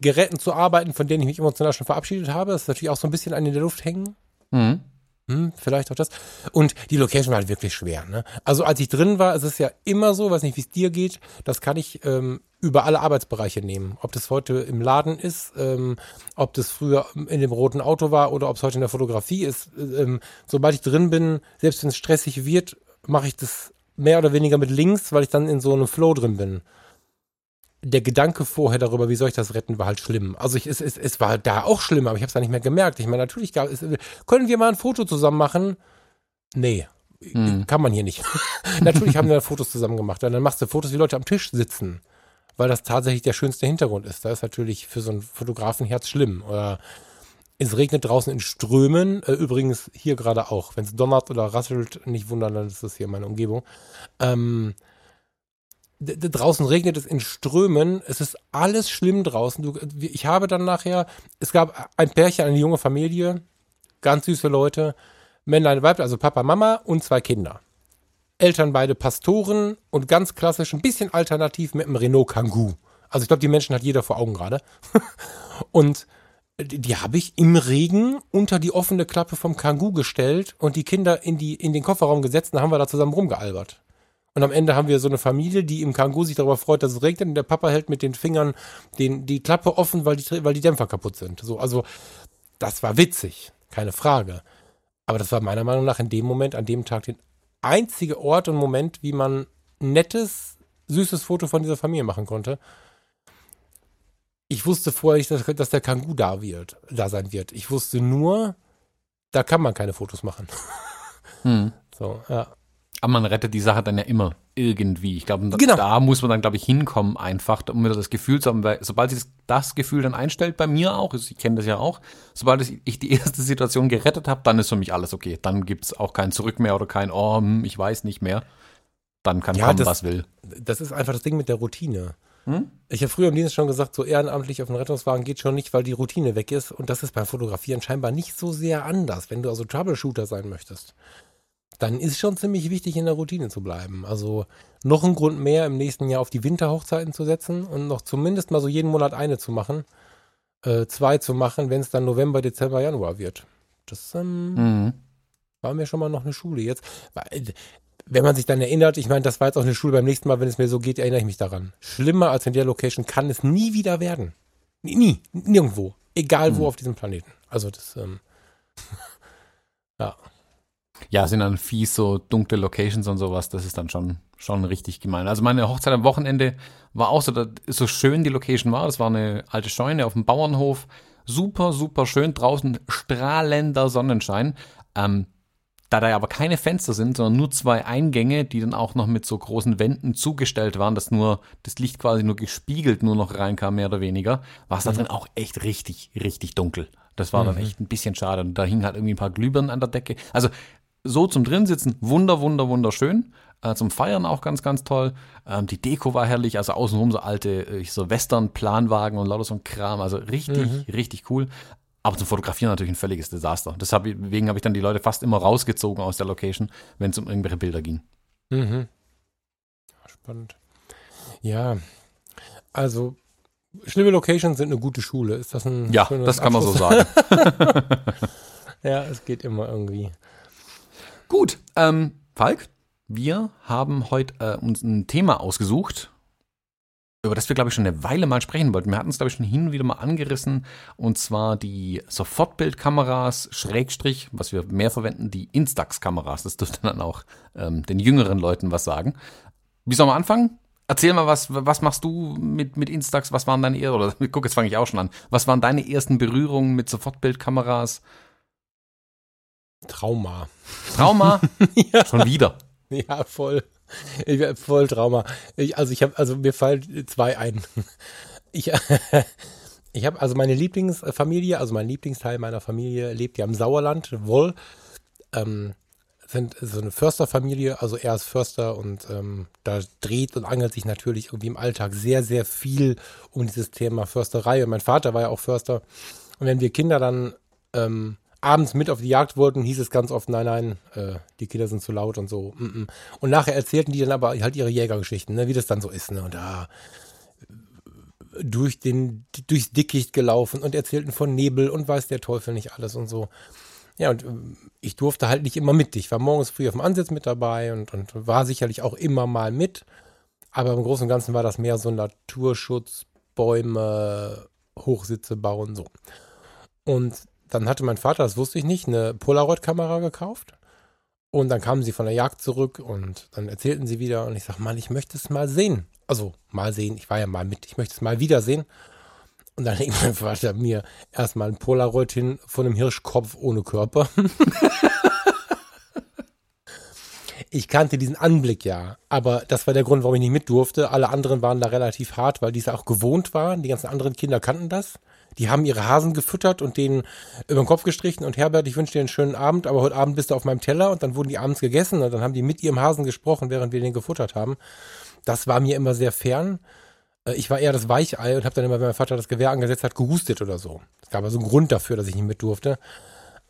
Geräten zu arbeiten, von denen ich mich emotional schon verabschiedet habe, ist natürlich auch so ein bisschen an in der Luft hängen. Mhm. Hm, vielleicht auch das. Und die Location war halt wirklich schwer. Ne? Also als ich drin war, ist es ja immer so, weiß nicht, wie es dir geht, das kann ich ähm, über alle Arbeitsbereiche nehmen. Ob das heute im Laden ist, ähm, ob das früher in dem roten Auto war oder ob es heute in der Fotografie ist. Ähm, sobald ich drin bin, selbst wenn es stressig wird, mache ich das mehr oder weniger mit links, weil ich dann in so einem Flow drin bin der Gedanke vorher darüber, wie soll ich das retten, war halt schlimm. Also ich, es, es, es war da auch schlimm, aber ich habe es da nicht mehr gemerkt. Ich meine, natürlich gab es, können wir mal ein Foto zusammen machen? Nee, hm. kann man hier nicht. natürlich haben wir Fotos zusammen gemacht. Und dann machst du Fotos, wie Leute am Tisch sitzen, weil das tatsächlich der schönste Hintergrund ist. Da ist natürlich für so ein Fotografenherz schlimm. Oder es regnet draußen in Strömen. Äh, übrigens hier gerade auch. Wenn es donnert oder rasselt, nicht wundern, dann ist das hier meine Umgebung. Ähm, draußen regnet es in Strömen, es ist alles schlimm draußen. Du, ich habe dann nachher, es gab ein Pärchen, eine junge Familie, ganz süße Leute, Männlein, Weib, also Papa, Mama und zwei Kinder. Eltern beide Pastoren und ganz klassisch, ein bisschen alternativ mit einem Renault Kangoo. Also ich glaube, die Menschen hat jeder vor Augen gerade. und die, die habe ich im Regen unter die offene Klappe vom Kangoo gestellt und die Kinder in, die, in den Kofferraum gesetzt und haben wir da zusammen rumgealbert. Und am Ende haben wir so eine Familie, die im Kangoo sich darüber freut, dass es regnet und der Papa hält mit den Fingern den, die Klappe offen, weil die, weil die Dämpfer kaputt sind. So, also, das war witzig, keine Frage. Aber das war meiner Meinung nach in dem Moment, an dem Tag, der einzige Ort und Moment, wie man nettes, süßes Foto von dieser Familie machen konnte. Ich wusste vorher nicht, dass, dass der Kangoo da wird, da sein wird. Ich wusste nur, da kann man keine Fotos machen. Hm. So, ja. Aber man rettet die Sache dann ja immer irgendwie. Ich glaube, genau. da muss man dann, glaube ich, hinkommen, einfach, um wieder das Gefühl zu haben, weil sobald sich das Gefühl dann einstellt, bei mir auch, ich kenne das ja auch, sobald ich die erste Situation gerettet habe, dann ist für mich alles okay. Dann gibt es auch kein Zurück mehr oder kein, oh, hm, ich weiß nicht mehr. Dann kann ja, kommen, das, was will. Das ist einfach das Ding mit der Routine. Hm? Ich habe früher im Dienst schon gesagt, so ehrenamtlich auf den Rettungswagen geht schon nicht, weil die Routine weg ist. Und das ist beim Fotografieren scheinbar nicht so sehr anders, wenn du also Troubleshooter sein möchtest. Dann ist schon ziemlich wichtig, in der Routine zu bleiben. Also noch ein Grund mehr, im nächsten Jahr auf die Winterhochzeiten zu setzen und noch zumindest mal so jeden Monat eine zu machen. Äh, zwei zu machen, wenn es dann November, Dezember, Januar wird. Das ähm, mhm. war mir schon mal noch eine Schule jetzt. Wenn man sich dann erinnert, ich meine, das war jetzt auch eine Schule beim nächsten Mal, wenn es mir so geht, erinnere ich mich daran. Schlimmer als in der Location kann es nie wieder werden. Nie, nirgendwo. Egal wo mhm. auf diesem Planeten. Also das, ähm, ja. Ja, sind dann fies so dunkle Locations und sowas, das ist dann schon, schon richtig gemein. Also meine Hochzeit am Wochenende war auch so, so schön die Location war. Das war eine alte Scheune auf dem Bauernhof. Super, super schön. Draußen strahlender Sonnenschein. Ähm, da da aber keine Fenster sind, sondern nur zwei Eingänge, die dann auch noch mit so großen Wänden zugestellt waren, dass nur das Licht quasi nur gespiegelt nur noch reinkam, mehr oder weniger, war es da mhm. drin auch echt richtig, richtig dunkel. Das war mhm. dann echt ein bisschen schade. Und da hingen halt irgendwie ein paar Glühbirnen an der Decke. Also so zum Drinsitzen, wunder, wunder, wunderschön. Äh, zum Feiern auch ganz, ganz toll. Ähm, die Deko war herrlich, also außenrum so alte, äh, so Western-Planwagen und lauter so ein Kram. Also richtig, mhm. richtig cool. Aber zum Fotografieren natürlich ein völliges Desaster. Deswegen habe ich dann die Leute fast immer rausgezogen aus der Location, wenn es um irgendwelche Bilder ging. Mhm. Spannend. Ja, also schlimme Locations sind eine gute Schule. Ist das ein Ja, das kann man so sagen. ja, es geht immer irgendwie. Gut, ähm, Falk, wir haben heute äh, uns ein Thema ausgesucht, über das wir, glaube ich, schon eine Weile mal sprechen wollten. Wir hatten es, glaube ich, schon hin und wieder mal angerissen, und zwar die Sofortbildkameras, Schrägstrich, was wir mehr verwenden, die Instax-Kameras. Das dürfte dann auch ähm, den jüngeren Leuten was sagen. Wie soll man anfangen? Erzähl mal, was, was machst du mit, mit Instax? Was waren deine oder guck, jetzt fange ich auch schon an. Was waren deine ersten Berührungen mit Sofortbildkameras? Trauma. Trauma? ja. Schon wieder. Ja, voll. Ich voll Trauma. Ich, also ich habe, also mir fallen zwei ein. Ich, ich habe also meine Lieblingsfamilie, also mein Lieblingsteil meiner Familie lebt ja im Sauerland, Woll. Ähm, sind so eine Försterfamilie, also er ist Förster und ähm, da dreht und angelt sich natürlich irgendwie im Alltag sehr, sehr viel um dieses Thema Försterei. Und mein Vater war ja auch Förster. Und wenn wir Kinder dann ähm, abends mit auf die Jagd wollten, hieß es ganz oft, nein, nein, äh, die Kinder sind zu laut und so. Mm -mm. Und nachher erzählten die dann aber halt ihre Jägergeschichten, ne, wie das dann so ist. Ne? Und da durch den, durchs Dickicht gelaufen und erzählten von Nebel und weiß der Teufel nicht alles und so. Ja, und äh, ich durfte halt nicht immer mit. Ich war morgens früh auf dem Ansitz mit dabei und, und war sicherlich auch immer mal mit. Aber im Großen und Ganzen war das mehr so Naturschutz, Bäume, Hochsitze bauen, so. Und dann hatte mein Vater, das wusste ich nicht, eine Polaroid-Kamera gekauft. Und dann kamen sie von der Jagd zurück und dann erzählten sie wieder. Und ich sag, Mann, ich möchte es mal sehen. Also mal sehen, ich war ja mal mit, ich möchte es mal wiedersehen. Und dann legt mein Vater mir erstmal ein Polaroid hin von einem Hirschkopf ohne Körper. ich kannte diesen Anblick ja, aber das war der Grund, warum ich nicht mit durfte. Alle anderen waren da relativ hart, weil die es auch gewohnt waren. Die ganzen anderen Kinder kannten das. Die haben ihre Hasen gefüttert und denen über den Kopf gestrichen und Herbert, ich wünsche dir einen schönen Abend, aber heute Abend bist du auf meinem Teller und dann wurden die abends gegessen und dann haben die mit ihrem Hasen gesprochen, während wir den gefuttert haben. Das war mir immer sehr fern. Äh, ich war eher das Weichei und habe dann immer, wenn mein Vater das Gewehr angesetzt hat, gehustet oder so. Es gab also einen Grund dafür, dass ich nicht mit durfte.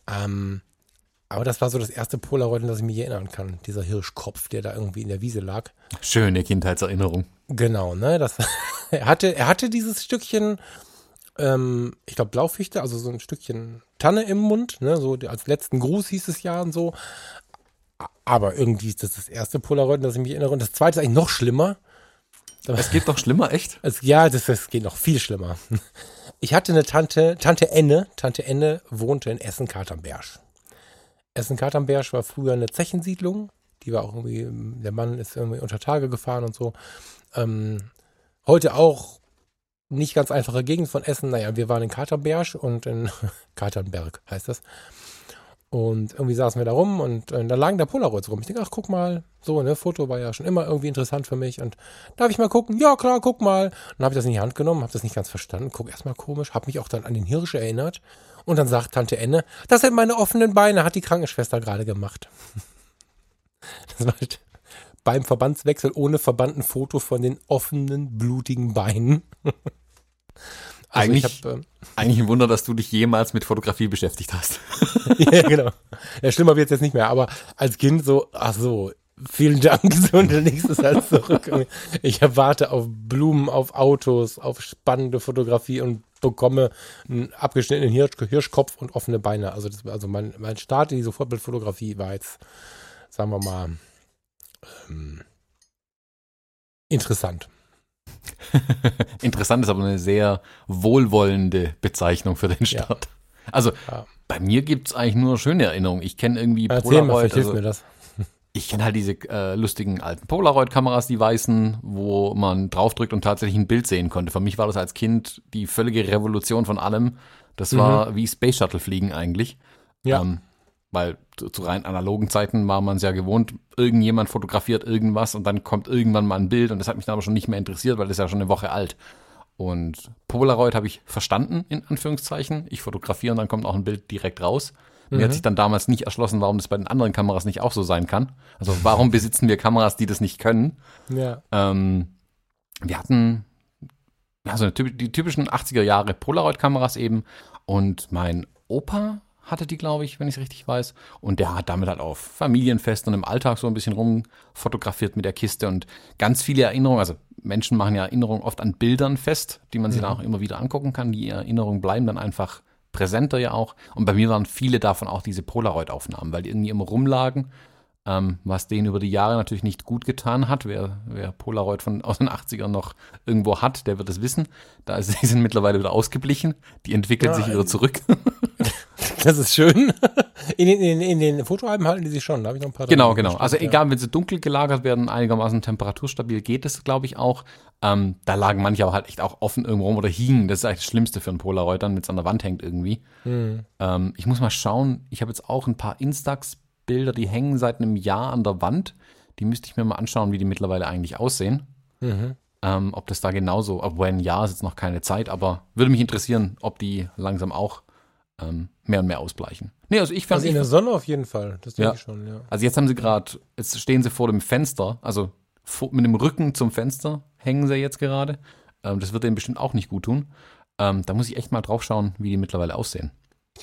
Ähm, aber das war so das erste Polaroid, an das ich mich erinnern kann. Dieser Hirschkopf, der da irgendwie in der Wiese lag. Schöne Kindheitserinnerung. Genau, ne? Das, er, hatte, er hatte dieses Stückchen ähm, ich glaube, Blaufichte, also so ein Stückchen Tanne im Mund, ne, so als letzten Gruß hieß es ja und so. Aber irgendwie ist das das erste Polaroid, das ich mich erinnere. Und das zweite ist eigentlich noch schlimmer. Es geht noch schlimmer, echt? Es, ja, das, das geht noch viel schlimmer. Ich hatte eine Tante, Tante Enne. Tante Enne wohnte in Essen-Katernberg. Essen-Katernberg war früher eine Zechensiedlung. Die war auch irgendwie, der Mann ist irgendwie unter Tage gefahren und so. Ähm, heute auch nicht ganz einfache Gegend von Essen. Naja, wir waren in Katernberg und in Katernberg heißt das. Und irgendwie saßen wir da rum und äh, da lagen da Polaroids rum. Ich denke, ach, guck mal, so, ne, Foto war ja schon immer irgendwie interessant für mich. Und darf ich mal gucken? Ja, klar, guck mal. Und dann habe ich das in die Hand genommen, habe das nicht ganz verstanden, guck erstmal komisch, habe mich auch dann an den Hirsch erinnert. Und dann sagt Tante Enne, das sind meine offenen Beine, hat die Krankenschwester gerade gemacht. das war halt beim Verbandswechsel ohne Verband ein Foto von den offenen, blutigen Beinen. Also eigentlich, hab, ähm, eigentlich ein Wunder, dass du dich jemals mit Fotografie beschäftigt hast. ja, genau. Ja, schlimmer wird es jetzt nicht mehr, aber als Kind so, ach so, vielen Dank, so und der nächste ist halt zurück. Ich erwarte auf Blumen, auf Autos, auf spannende Fotografie und bekomme einen abgeschnittenen Hirsch, Hirschkopf und offene Beine. Also, das, also mein, mein Start in die Sofortbildfotografie war jetzt, sagen wir mal, ähm, interessant. Interessant ist aber eine sehr wohlwollende Bezeichnung für den Start. Ja. Also ja. bei mir gibt es eigentlich nur schöne Erinnerungen. Ich kenne irgendwie Erzähl Polaroid. Mal, also, mir das. Ich kenne halt diese äh, lustigen alten Polaroid-Kameras, die weißen, wo man draufdrückt und tatsächlich ein Bild sehen konnte. Für mich war das als Kind die völlige Revolution von allem. Das mhm. war wie Space Shuttle fliegen eigentlich. Ja. Ähm, weil zu, rein analogen Zeiten war man es ja gewohnt, irgendjemand fotografiert irgendwas und dann kommt irgendwann mal ein Bild und das hat mich dann aber schon nicht mehr interessiert, weil das ist ja schon eine Woche alt. Und Polaroid habe ich verstanden, in Anführungszeichen. Ich fotografiere und dann kommt auch ein Bild direkt raus. Mir hat mhm. sich dann damals nicht erschlossen, warum das bei den anderen Kameras nicht auch so sein kann. Also warum besitzen wir Kameras, die das nicht können? Ja. Ähm, wir hatten also die typischen 80er Jahre Polaroid-Kameras eben und mein Opa hatte die, glaube ich, wenn ich es richtig weiß. Und der hat damit halt auf Familienfesten und im Alltag so ein bisschen rumfotografiert mit der Kiste und ganz viele Erinnerungen. Also Menschen machen ja Erinnerungen oft an Bildern fest, die man sich ja. dann auch immer wieder angucken kann. Die Erinnerungen bleiben dann einfach präsenter ja auch. Und bei mir waren viele davon auch diese Polaroid-Aufnahmen, weil die irgendwie immer rumlagen ähm, was denen über die Jahre natürlich nicht gut getan hat. Wer, wer Polaroid von aus den 80ern noch irgendwo hat, der wird es wissen. Da ist, die sind mittlerweile wieder ausgeblichen. Die entwickeln ja, sich wieder zurück. Das ist schön. In den, in, in den Fotoalben halten die sich schon. Da habe ich noch ein paar. Genau, genau. Also ja. egal, wenn sie dunkel gelagert werden, einigermaßen temperaturstabil geht es, glaube ich, auch. Ähm, da lagen manche aber halt echt auch offen irgendwo rum oder hingen. Das ist eigentlich das Schlimmste für einen Polaroid, dann, wenn es an der Wand hängt irgendwie. Hm. Ähm, ich muss mal schauen. Ich habe jetzt auch ein paar Instax Bilder, die hängen seit einem Jahr an der Wand. Die müsste ich mir mal anschauen, wie die mittlerweile eigentlich aussehen. Mhm. Ähm, ob das da genauso, obwohl ein Jahr ist jetzt noch keine Zeit, aber würde mich interessieren, ob die langsam auch ähm, mehr und mehr ausbleichen. Nee, also ich fand. Also in der Sonne auf jeden Fall, das denke ja. ich schon, ja. Also jetzt haben sie gerade, jetzt stehen sie vor dem Fenster, also mit dem Rücken zum Fenster hängen sie jetzt gerade. Ähm, das wird denen bestimmt auch nicht gut tun. Ähm, da muss ich echt mal drauf schauen, wie die mittlerweile aussehen.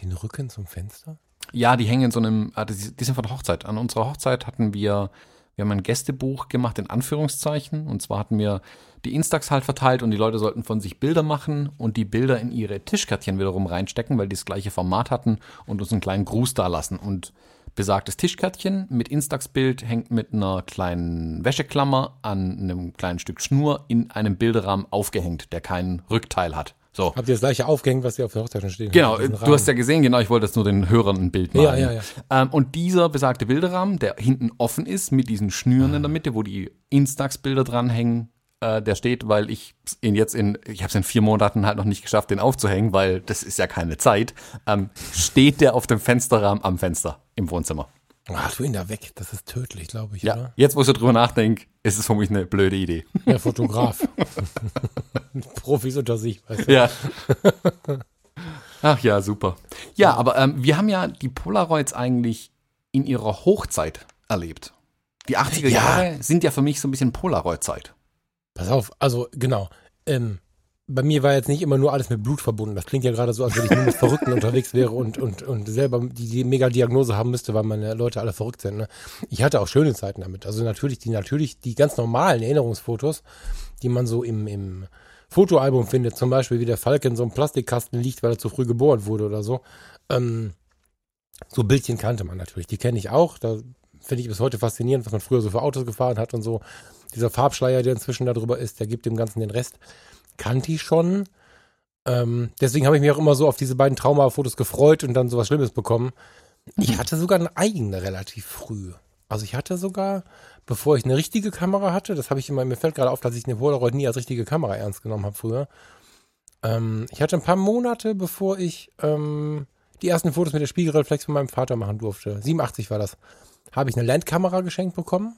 Den Rücken zum Fenster? Ja, die hängen in so einem, ah, die sind von der Hochzeit. An unserer Hochzeit hatten wir, wir haben ein Gästebuch gemacht, in Anführungszeichen. Und zwar hatten wir die Instax halt verteilt und die Leute sollten von sich Bilder machen und die Bilder in ihre Tischkärtchen wiederum reinstecken, weil die das gleiche Format hatten und uns einen kleinen Gruß da lassen. Und besagtes Tischkärtchen mit Instax-Bild hängt mit einer kleinen Wäscheklammer an einem kleinen Stück Schnur in einem Bilderrahmen aufgehängt, der keinen Rückteil hat. So. Habt ihr das gleiche aufgehängt, was ihr auf der Hochzeit schon stehen Genau, du hast ja gesehen, genau, ich wollte jetzt nur den Hörern ein Bild machen. Ja, ja, ja. Ähm, und dieser besagte Bilderrahmen, der hinten offen ist, mit diesen Schnüren ah. in der Mitte, wo die Instax-Bilder dranhängen, äh, der steht, weil ich ihn jetzt in, ich habe es in vier Monaten halt noch nicht geschafft, den aufzuhängen, weil das ist ja keine Zeit, ähm, steht der auf dem Fensterrahmen am Fenster im Wohnzimmer. Ach, tu ihn da weg. Das ist tödlich, glaube ich. Ja, oder? jetzt, wo ich so drüber nachdenke, ist es für mich eine blöde Idee. Der Fotograf. Profis unter sich. Weißt du? Ja. Ach ja, super. Ja, aber ähm, wir haben ja die Polaroids eigentlich in ihrer Hochzeit erlebt. Die 80er ja. Jahre sind ja für mich so ein bisschen Polaroid-Zeit. Pass auf, also genau. Ähm, bei mir war jetzt nicht immer nur alles mit Blut verbunden. Das klingt ja gerade so, als wenn ich nur mit Verrückten unterwegs wäre und, und, und selber die, die Mega-Diagnose haben müsste, weil meine Leute alle verrückt sind. Ne? Ich hatte auch schöne Zeiten damit. Also natürlich die, natürlich die ganz normalen Erinnerungsfotos, die man so im, im Fotoalbum findet, zum Beispiel wie der Falk in so einem Plastikkasten liegt, weil er zu früh geboren wurde oder so. Ähm, so Bildchen kannte man natürlich. Die kenne ich auch. Da finde ich bis heute faszinierend, was man früher so für Autos gefahren hat und so. Dieser Farbschleier, der inzwischen darüber ist, der gibt dem Ganzen den Rest kannte ich schon. Ähm, deswegen habe ich mich auch immer so auf diese beiden Traumafotos gefreut und dann sowas Schlimmes bekommen. Ich hatte sogar eine eigene relativ früh. Also ich hatte sogar, bevor ich eine richtige Kamera hatte, das habe ich immer, mir fällt gerade auf, dass ich eine Polaroid nie als richtige Kamera ernst genommen habe früher. Ähm, ich hatte ein paar Monate, bevor ich ähm, die ersten Fotos mit der Spiegelreflex von meinem Vater machen durfte. 87 war das. Habe ich eine Landkamera geschenkt bekommen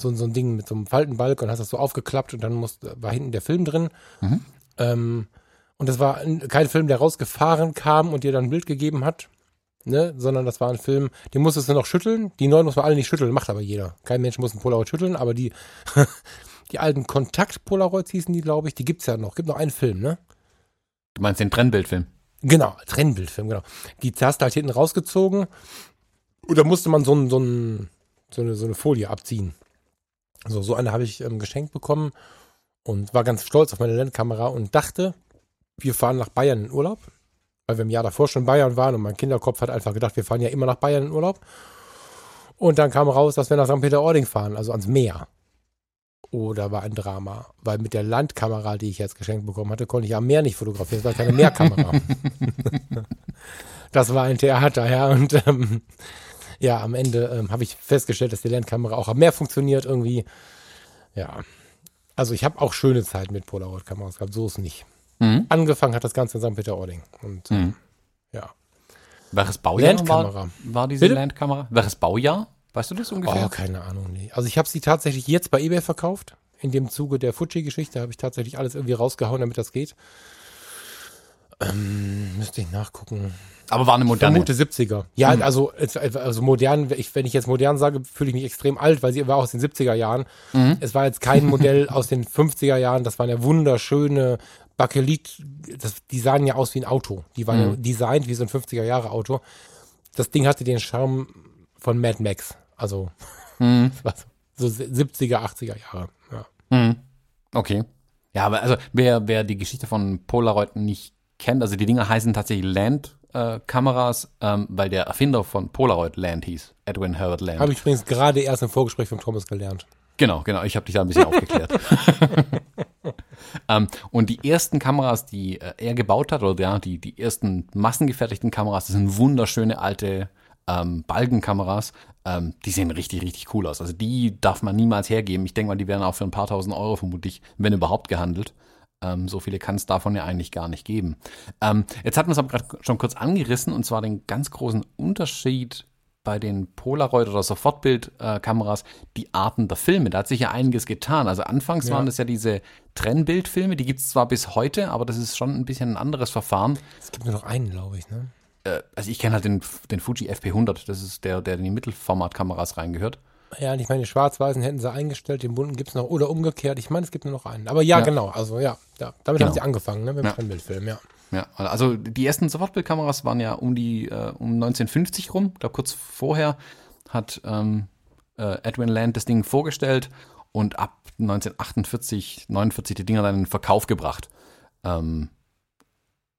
so, so ein Ding mit so einem Faltenbalk und hast das so aufgeklappt und dann muss, war hinten der Film drin. Mhm. Ähm, und das war kein Film, der rausgefahren kam und dir dann ein Bild gegeben hat, ne, sondern das war ein Film, den musstest du noch schütteln. Die neuen muss man alle nicht schütteln, macht aber jeder. Kein Mensch muss ein Polaroid schütteln, aber die, die alten Kontakt-Polaroids hießen die, glaube ich, die gibt's ja noch. Gibt noch einen Film, ne? Du meinst den Trennbildfilm? Genau, Trennbildfilm, genau. Die hast du halt hinten rausgezogen und da musste man so, ein, so, ein, so, eine, so eine Folie abziehen. So, so eine habe ich ähm, geschenkt bekommen und war ganz stolz auf meine Landkamera und dachte, wir fahren nach Bayern in Urlaub, weil wir im Jahr davor schon in Bayern waren und mein Kinderkopf hat einfach gedacht, wir fahren ja immer nach Bayern in Urlaub. Und dann kam raus, dass wir nach St. Peter-Ording fahren, also ans Meer. Oder war ein Drama, weil mit der Landkamera, die ich jetzt geschenkt bekommen hatte, konnte ich am Meer nicht fotografieren. Es war keine Meerkamera. das war ein Theater, ja. Und ähm, ja, am Ende ähm, habe ich festgestellt, dass die Landkamera auch am Meer funktioniert irgendwie. Ja. Also ich habe auch schöne Zeit mit Polaroid-Kameras gehabt, so ist es nicht. Mhm. Angefangen hat das Ganze in St. Peter-Ording. Und mhm. ja. Welches Baujahr war, war diese Bitte? Landkamera? Welches Baujahr? Weißt du das ungefähr? Oh, keine Ahnung, nee. Also ich habe sie tatsächlich jetzt bei eBay verkauft. In dem Zuge der Fuji-Geschichte habe ich tatsächlich alles irgendwie rausgehauen, damit das geht. Ähm, müsste ich nachgucken. Aber war eine moderne. Vermute 70er. Ja, mhm. also, also modern, ich, wenn ich jetzt modern sage, fühle ich mich extrem alt, weil sie war aus den 70er Jahren. Mhm. Es war jetzt kein Modell aus den 50er Jahren, das waren ja wunderschöne Bakelit, das, die sahen ja aus wie ein Auto. Die waren mhm. ja designt wie so ein 50er Jahre Auto. Das Ding hatte den Charme von Mad Max. Also mhm. so 70er, 80er Jahre. Ja. Mhm. Okay. Ja, aber also wer, wer die Geschichte von Polaroid nicht kennt, also die Dinger heißen tatsächlich Land-Kameras, äh, ähm, weil der Erfinder von Polaroid Land hieß, Edwin Herbert Land. Habe ich übrigens gerade erst im Vorgespräch von Thomas gelernt. Genau, genau. Ich habe dich da ein bisschen aufgeklärt. ähm, und die ersten Kameras, die äh, er gebaut hat, oder ja, die, die ersten massengefertigten Kameras, das sind wunderschöne alte ähm, Balkenkameras. Ähm, die sehen richtig, richtig cool aus. Also die darf man niemals hergeben. Ich denke mal, die werden auch für ein paar tausend Euro vermutlich, wenn überhaupt, gehandelt. Ähm, so viele kann es davon ja eigentlich gar nicht geben. Ähm, jetzt hat man es aber gerade schon kurz angerissen, und zwar den ganz großen Unterschied bei den Polaroid- oder Sofortbildkameras die Arten der Filme. Da hat sich ja einiges getan. Also anfangs ja. waren das ja diese Trennbildfilme, die gibt es zwar bis heute, aber das ist schon ein bisschen ein anderes Verfahren. Es gibt nur noch einen, glaube ich, ne? Äh, also ich kenne halt den, den Fuji FP100, das ist der, der in die Mittelformatkameras reingehört. Ja, und ich meine, die schwarz-weißen hätten sie eingestellt, den bunten gibt es noch, oder umgekehrt. Ich meine, es gibt nur noch einen. Aber ja, ja. genau, also ja, ja. damit genau. haben sie angefangen, ne, mit dem ja. Ja. Ja, also die ersten Sofortbildkameras waren ja um die äh, um 1950 rum. Ich glaube, kurz vorher hat ähm, äh, Edwin Land das Ding vorgestellt und ab 1948, 49 die Dinger dann in den Verkauf gebracht. Ähm,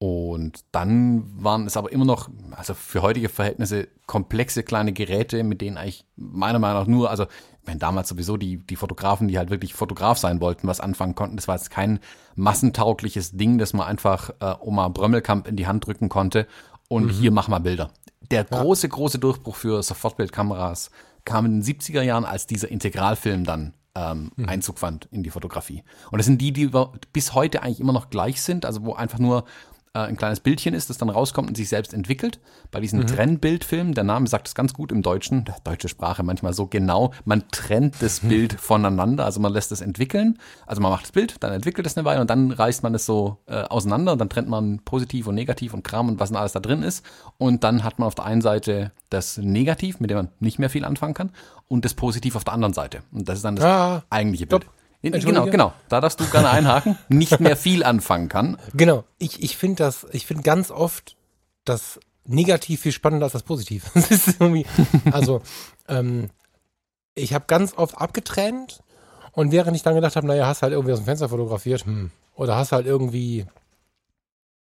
und dann waren es aber immer noch, also für heutige Verhältnisse, komplexe kleine Geräte, mit denen eigentlich meiner Meinung nach nur, also meine, damals sowieso die, die Fotografen, die halt wirklich Fotograf sein wollten, was anfangen konnten. Das war jetzt kein massentaugliches Ding, das man einfach äh, Oma Brömmelkamp in die Hand drücken konnte und mhm. hier mach mal Bilder. Der große, ja. große Durchbruch für Sofortbildkameras kam in den 70er Jahren, als dieser Integralfilm dann ähm, mhm. Einzug fand in die Fotografie. Und das sind die, die bis heute eigentlich immer noch gleich sind, also wo einfach nur äh, ein kleines Bildchen ist, das dann rauskommt und sich selbst entwickelt. Bei diesen mhm. Trennbildfilmen, der Name sagt es ganz gut im Deutschen, deutsche Sprache manchmal so genau, man trennt das. Bild voneinander, also man lässt es entwickeln. Also man macht das Bild, dann entwickelt es eine Weile und dann reißt man es so äh, auseinander und dann trennt man positiv und negativ und Kram und was denn alles da drin ist. Und dann hat man auf der einen Seite das Negativ, mit dem man nicht mehr viel anfangen kann, und das Positiv auf der anderen Seite. Und das ist dann das ah, eigentliche Bild. Stopp. Genau, genau. Da darfst du gerne einhaken. Nicht mehr viel anfangen kann. Genau. Ich, ich finde das, ich finde ganz oft das Negativ viel spannender als das Positiv. Das ist irgendwie, also, ähm, ich habe ganz oft abgetrennt und während ich dann gedacht habe, naja, hast halt irgendwie aus dem Fenster fotografiert, hm, oder hast halt irgendwie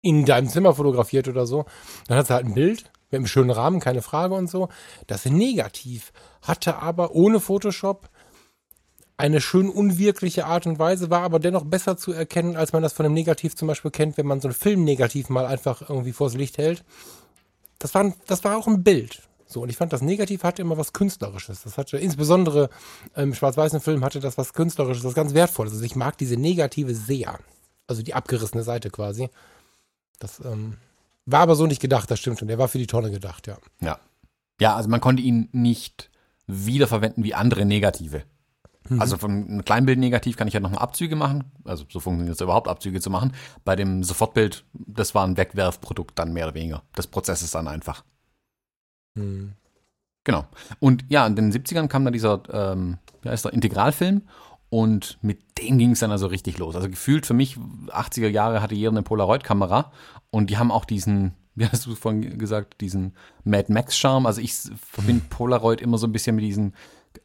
in deinem Zimmer fotografiert oder so, dann hast du halt ein Bild mit einem schönen Rahmen, keine Frage und so. Das Negativ hatte aber ohne Photoshop eine schön unwirkliche Art und Weise, war aber dennoch besser zu erkennen, als man das von einem Negativ zum Beispiel kennt, wenn man so ein Filmnegativ mal einfach irgendwie vors Licht hält. Das war, das war auch ein Bild. So, und ich fand, das Negativ hatte immer was Künstlerisches. Das hatte, insbesondere im schwarz-weißen Film hatte das was Künstlerisches, was ganz Wertvolles. Also ich mag diese Negative sehr. Also die abgerissene Seite quasi. Das ähm, war aber so nicht gedacht, das stimmt schon. Der war für die Tonne gedacht, ja. Ja. Ja, also man konnte ihn nicht wiederverwenden wie andere Negative. Mhm. Also von einem Kleinbild negativ kann ich ja noch Abzüge machen. Also so funktioniert es überhaupt, Abzüge zu machen. Bei dem Sofortbild, das war ein Wegwerfprodukt dann mehr oder weniger. Das Prozess ist dann einfach. Hm. Genau. Und ja, in den 70ern kam dann dieser, ähm, wie heißt der, Integralfilm und mit dem ging es dann also richtig los. Also gefühlt für mich, 80er Jahre hatte jeder eine Polaroid-Kamera und die haben auch diesen, wie hast du vorhin gesagt, diesen Mad Max-Charme. Also ich verbinde Polaroid immer so ein bisschen mit diesen,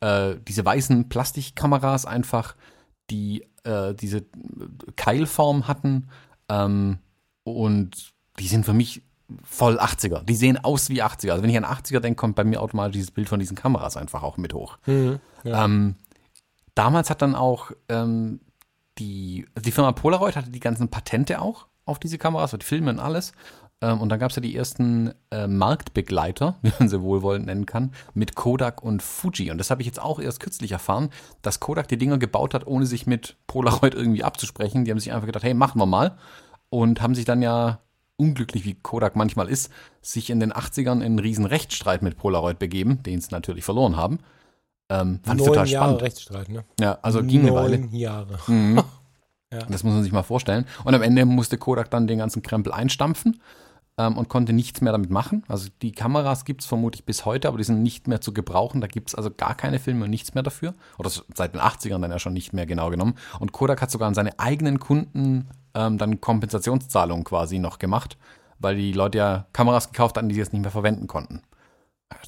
äh, diese weißen Plastikkameras einfach, die äh, diese Keilform hatten. Ähm, und die sind für mich voll 80er. Die sehen aus wie 80er. Also wenn ich an 80er denke, kommt bei mir automatisch dieses Bild von diesen Kameras einfach auch mit hoch. Mhm, ja. ähm, damals hat dann auch ähm, die, also die Firma Polaroid hatte die ganzen Patente auch auf diese Kameras, die Filme und alles. Ähm, und dann gab es ja die ersten äh, Marktbegleiter, wie man sie wohlwollend nennen kann, mit Kodak und Fuji. Und das habe ich jetzt auch erst kürzlich erfahren, dass Kodak die Dinger gebaut hat, ohne sich mit Polaroid irgendwie abzusprechen. Die haben sich einfach gedacht, hey, machen wir mal. Und haben sich dann ja unglücklich wie Kodak manchmal ist, sich in den 80ern in einen riesen Rechtsstreit mit Polaroid begeben, den sie natürlich verloren haben. Ähm, fand Neun ich total spannend. Jahre Rechtsstreit, ne? Ja, also ging Neun eine Weile. Jahre. Mhm. ja. Das muss man sich mal vorstellen. Und am Ende musste Kodak dann den ganzen Krempel einstampfen ähm, und konnte nichts mehr damit machen. Also die Kameras gibt es vermutlich bis heute, aber die sind nicht mehr zu gebrauchen. Da gibt es also gar keine Filme und nichts mehr dafür. Oder seit den 80ern dann ja schon nicht mehr genau genommen. Und Kodak hat sogar an seine eigenen Kunden ähm, dann Kompensationszahlungen quasi noch gemacht, weil die Leute ja Kameras gekauft hatten, die sie jetzt nicht mehr verwenden konnten.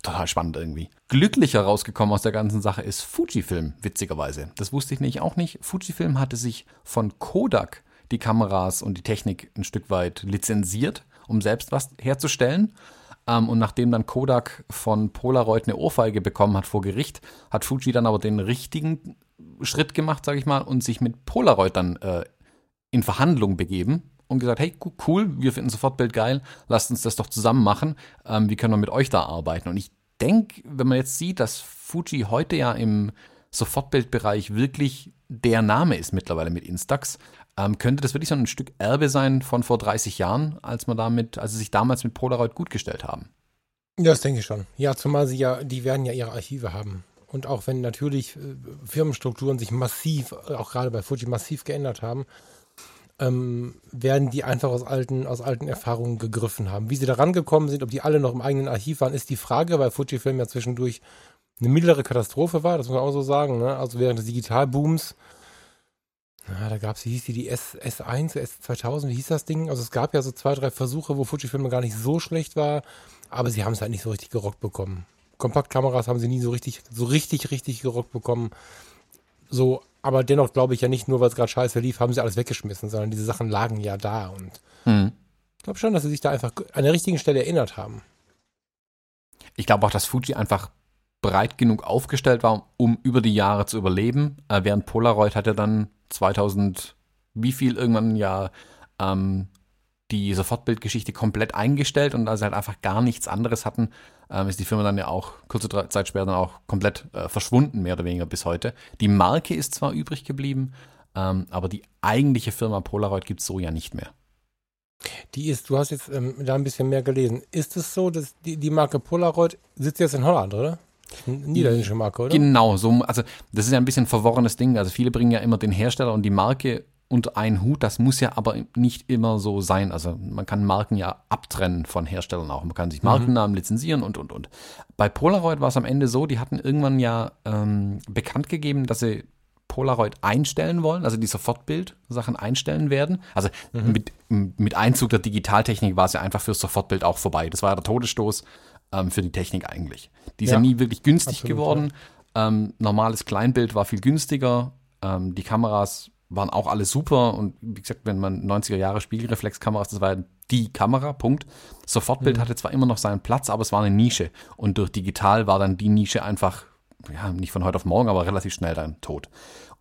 Total spannend irgendwie. Glücklicher rausgekommen aus der ganzen Sache ist Fujifilm, witzigerweise. Das wusste ich nämlich auch nicht. Fujifilm hatte sich von Kodak die Kameras und die Technik ein Stück weit lizenziert, um selbst was herzustellen. Ähm, und nachdem dann Kodak von Polaroid eine Ohrfeige bekommen hat vor Gericht, hat Fuji dann aber den richtigen Schritt gemacht, sage ich mal, und sich mit Polaroid dann äh, in Verhandlungen begeben und gesagt, hey, cool, wir finden Sofortbild geil, lasst uns das doch zusammen machen. Ähm, wie können wir mit euch da arbeiten? Und ich denke, wenn man jetzt sieht, dass Fuji heute ja im Sofortbildbereich wirklich der Name ist mittlerweile mit Instax, ähm, könnte das wirklich so ein Stück Erbe sein von vor 30 Jahren, als man damit, als sie sich damals mit Polaroid gut gestellt haben. Ja, das denke ich schon. Ja, zumal sie ja, die werden ja ihre Archive haben. Und auch wenn natürlich äh, Firmenstrukturen sich massiv, auch gerade bei Fuji massiv geändert haben, ähm, werden die einfach aus alten, aus alten Erfahrungen gegriffen haben. Wie sie da rangekommen sind, ob die alle noch im eigenen Archiv waren, ist die Frage, weil Fujifilm ja zwischendurch eine mittlere Katastrophe war, das muss man auch so sagen. Ne? Also während des Digitalbooms, na, da gab es, wie hieß die, die S, S1, S2000, wie hieß das Ding? Also es gab ja so zwei, drei Versuche, wo Fujifilm gar nicht so schlecht war, aber sie haben es halt nicht so richtig gerockt bekommen. Kompaktkameras haben sie nie so richtig, so richtig, richtig gerockt bekommen. So aber dennoch glaube ich ja nicht nur, weil es gerade scheiße lief, haben sie alles weggeschmissen, sondern diese Sachen lagen ja da. Und mhm. ich glaube schon, dass sie sich da einfach an der richtigen Stelle erinnert haben. Ich glaube auch, dass Fuji einfach breit genug aufgestellt war, um über die Jahre zu überleben. Äh, während Polaroid hat ja dann 2000, wie viel irgendwann ja ähm, die Sofortbildgeschichte komplett eingestellt und da sie halt einfach gar nichts anderes hatten, ähm, ist die Firma dann ja auch kurze Zeit später dann auch komplett äh, verschwunden, mehr oder weniger bis heute. Die Marke ist zwar übrig geblieben, ähm, aber die eigentliche Firma Polaroid gibt es so ja nicht mehr. Die ist, du hast jetzt ähm, da ein bisschen mehr gelesen. Ist es so, dass die, die Marke Polaroid sitzt jetzt in Holland, oder? Niederländische Marke, oder? Genau, so, also das ist ja ein bisschen ein verworrenes Ding. Also viele bringen ja immer den Hersteller und die Marke unter einen Hut. Das muss ja aber nicht immer so sein. Also man kann Marken ja abtrennen von Herstellern auch. Man kann sich Markennamen mhm. lizenzieren und, und, und. Bei Polaroid war es am Ende so, die hatten irgendwann ja ähm, bekannt gegeben, dass sie Polaroid einstellen wollen, also die Sofortbild-Sachen einstellen werden. Also mhm. mit, mit Einzug der Digitaltechnik war es ja einfach fürs Sofortbild auch vorbei. Das war ja der Todesstoß ähm, für die Technik eigentlich. Die ist ja, ja nie wirklich günstig absolut, geworden. Ja. Ähm, normales Kleinbild war viel günstiger. Ähm, die Kameras waren auch alle super und wie gesagt, wenn man 90er Jahre Spiegelreflexkameras, das war die Kamera, Punkt. Sofortbild mhm. hatte zwar immer noch seinen Platz, aber es war eine Nische und durch digital war dann die Nische einfach, ja, nicht von heute auf morgen, aber relativ schnell dann tot.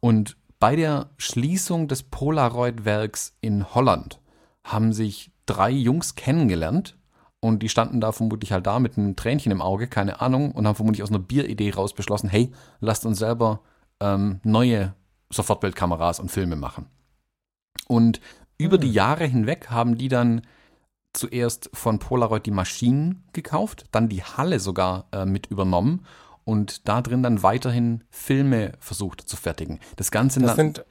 Und bei der Schließung des Polaroid-Werks in Holland haben sich drei Jungs kennengelernt und die standen da vermutlich halt da mit einem Tränchen im Auge, keine Ahnung, und haben vermutlich aus einer Bieridee raus beschlossen, hey, lasst uns selber ähm, neue Sofortbildkameras und Filme machen. Und über mhm. die Jahre hinweg haben die dann zuerst von Polaroid die Maschinen gekauft, dann die Halle sogar äh, mit übernommen und da drin dann weiterhin Filme versucht zu fertigen. Das Ganze das sind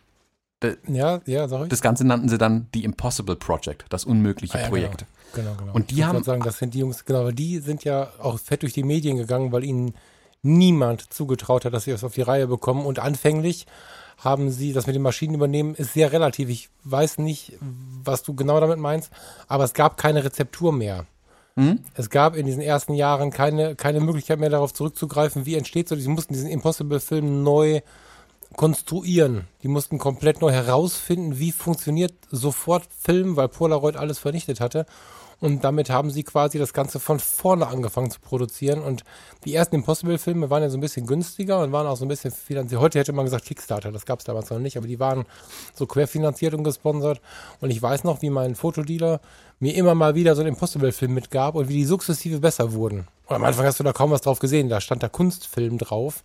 ja, ja, sorry. Das Ganze nannten sie dann die Impossible Project, das unmögliche ah, ja, Projekt. Genau, genau. genau. Und die ich haben sagen, das sind die Jungs, genau, aber die sind ja auch fett durch die Medien gegangen, weil ihnen niemand zugetraut hat, dass sie das auf die Reihe bekommen. Und anfänglich haben sie das mit den Maschinen übernehmen, ist sehr relativ. Ich weiß nicht, was du genau damit meinst, aber es gab keine Rezeptur mehr. Mhm. Es gab in diesen ersten Jahren keine, keine Möglichkeit mehr darauf zurückzugreifen, wie entsteht so. Sie mussten diesen Impossible-Film neu konstruieren. Die mussten komplett neu herausfinden, wie funktioniert sofort Film, weil Polaroid alles vernichtet hatte. Und damit haben sie quasi das Ganze von vorne angefangen zu produzieren. Und die ersten Impossible-Filme waren ja so ein bisschen günstiger und waren auch so ein bisschen finanziert. Heute hätte man gesagt Kickstarter, das gab es damals noch nicht, aber die waren so querfinanziert und gesponsert. Und ich weiß noch, wie mein Fotodealer mir immer mal wieder so einen Impossible-Film mitgab und wie die sukzessive besser wurden. Und am Anfang hast du da kaum was drauf gesehen. Da stand da Kunstfilm drauf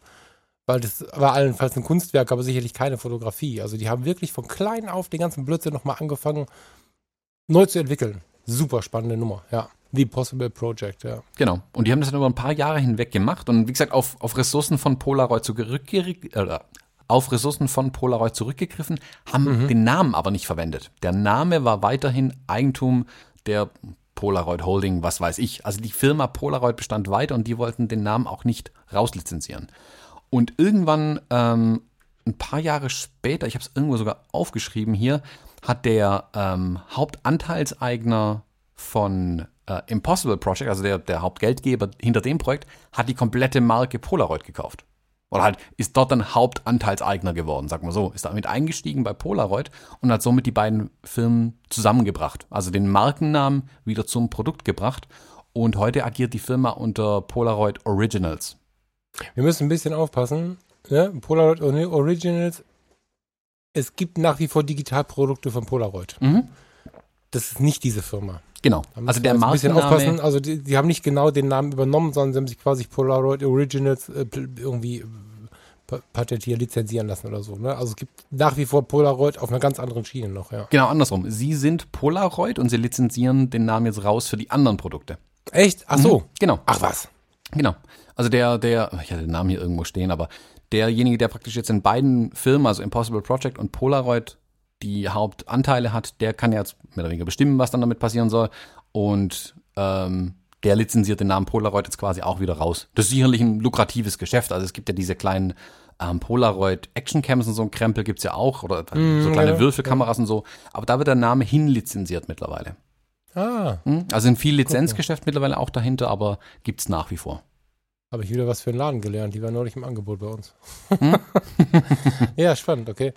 weil das war allenfalls ein Kunstwerk, aber sicherlich keine Fotografie. Also die haben wirklich von klein auf den ganzen Blödsinn nochmal angefangen, neu zu entwickeln. Super spannende Nummer, ja. The Possible Project, ja. Genau. Und die haben das dann über ein paar Jahre hinweg gemacht und wie gesagt, auf, auf Ressourcen von Polaroid zurückgegriffen, äh, auf Ressourcen von Polaroid zurückgegriffen, haben mhm. den Namen aber nicht verwendet. Der Name war weiterhin Eigentum der Polaroid Holding, was weiß ich. Also die Firma Polaroid bestand weiter und die wollten den Namen auch nicht rauslizenzieren. Und irgendwann, ähm, ein paar Jahre später, ich habe es irgendwo sogar aufgeschrieben hier, hat der ähm, Hauptanteilseigner von äh, Impossible Project, also der, der Hauptgeldgeber hinter dem Projekt, hat die komplette Marke Polaroid gekauft. Oder halt ist dort dann Hauptanteilseigner geworden, sag mal so. Ist damit eingestiegen bei Polaroid und hat somit die beiden Firmen zusammengebracht. Also den Markennamen wieder zum Produkt gebracht. Und heute agiert die Firma unter Polaroid Originals. Wir müssen ein bisschen aufpassen. Ne? Polaroid Originals. Es gibt nach wie vor Digitalprodukte von Polaroid. Mhm. Das ist nicht diese Firma. Genau. Also der Markenname. Ein bisschen aufpassen. Also die, die, haben nicht genau den Namen übernommen, sondern sie haben sich quasi Polaroid Originals äh, irgendwie äh, patentieren, lizenzieren lassen oder so. Ne? Also es gibt nach wie vor Polaroid auf einer ganz anderen Schiene noch, ja. Genau, andersrum. Sie sind Polaroid und sie lizenzieren den Namen jetzt raus für die anderen Produkte. Echt? Ach so. Mhm, genau. Ach was. Genau. Also der, der, ich hatte den Namen hier irgendwo stehen, aber derjenige, der praktisch jetzt in beiden Firmen, also Impossible Project und Polaroid, die Hauptanteile hat, der kann jetzt mehr oder weniger bestimmen, was dann damit passieren soll. Und ähm, der lizenziert den Namen Polaroid jetzt quasi auch wieder raus. Das ist sicherlich ein lukratives Geschäft. Also es gibt ja diese kleinen ähm, Polaroid Actioncams und so ein Krempel gibt es ja auch. Oder mm, so kleine ja, Würfelkameras ja. und so. Aber da wird der Name hinlizenziert mittlerweile. Ah. Hm? Also sind viel Lizenzgeschäft mittlerweile auch dahinter, aber gibt es nach wie vor. Habe ich wieder was für einen Laden gelernt. Die war neulich im Angebot bei uns. Hm? ja, spannend, okay.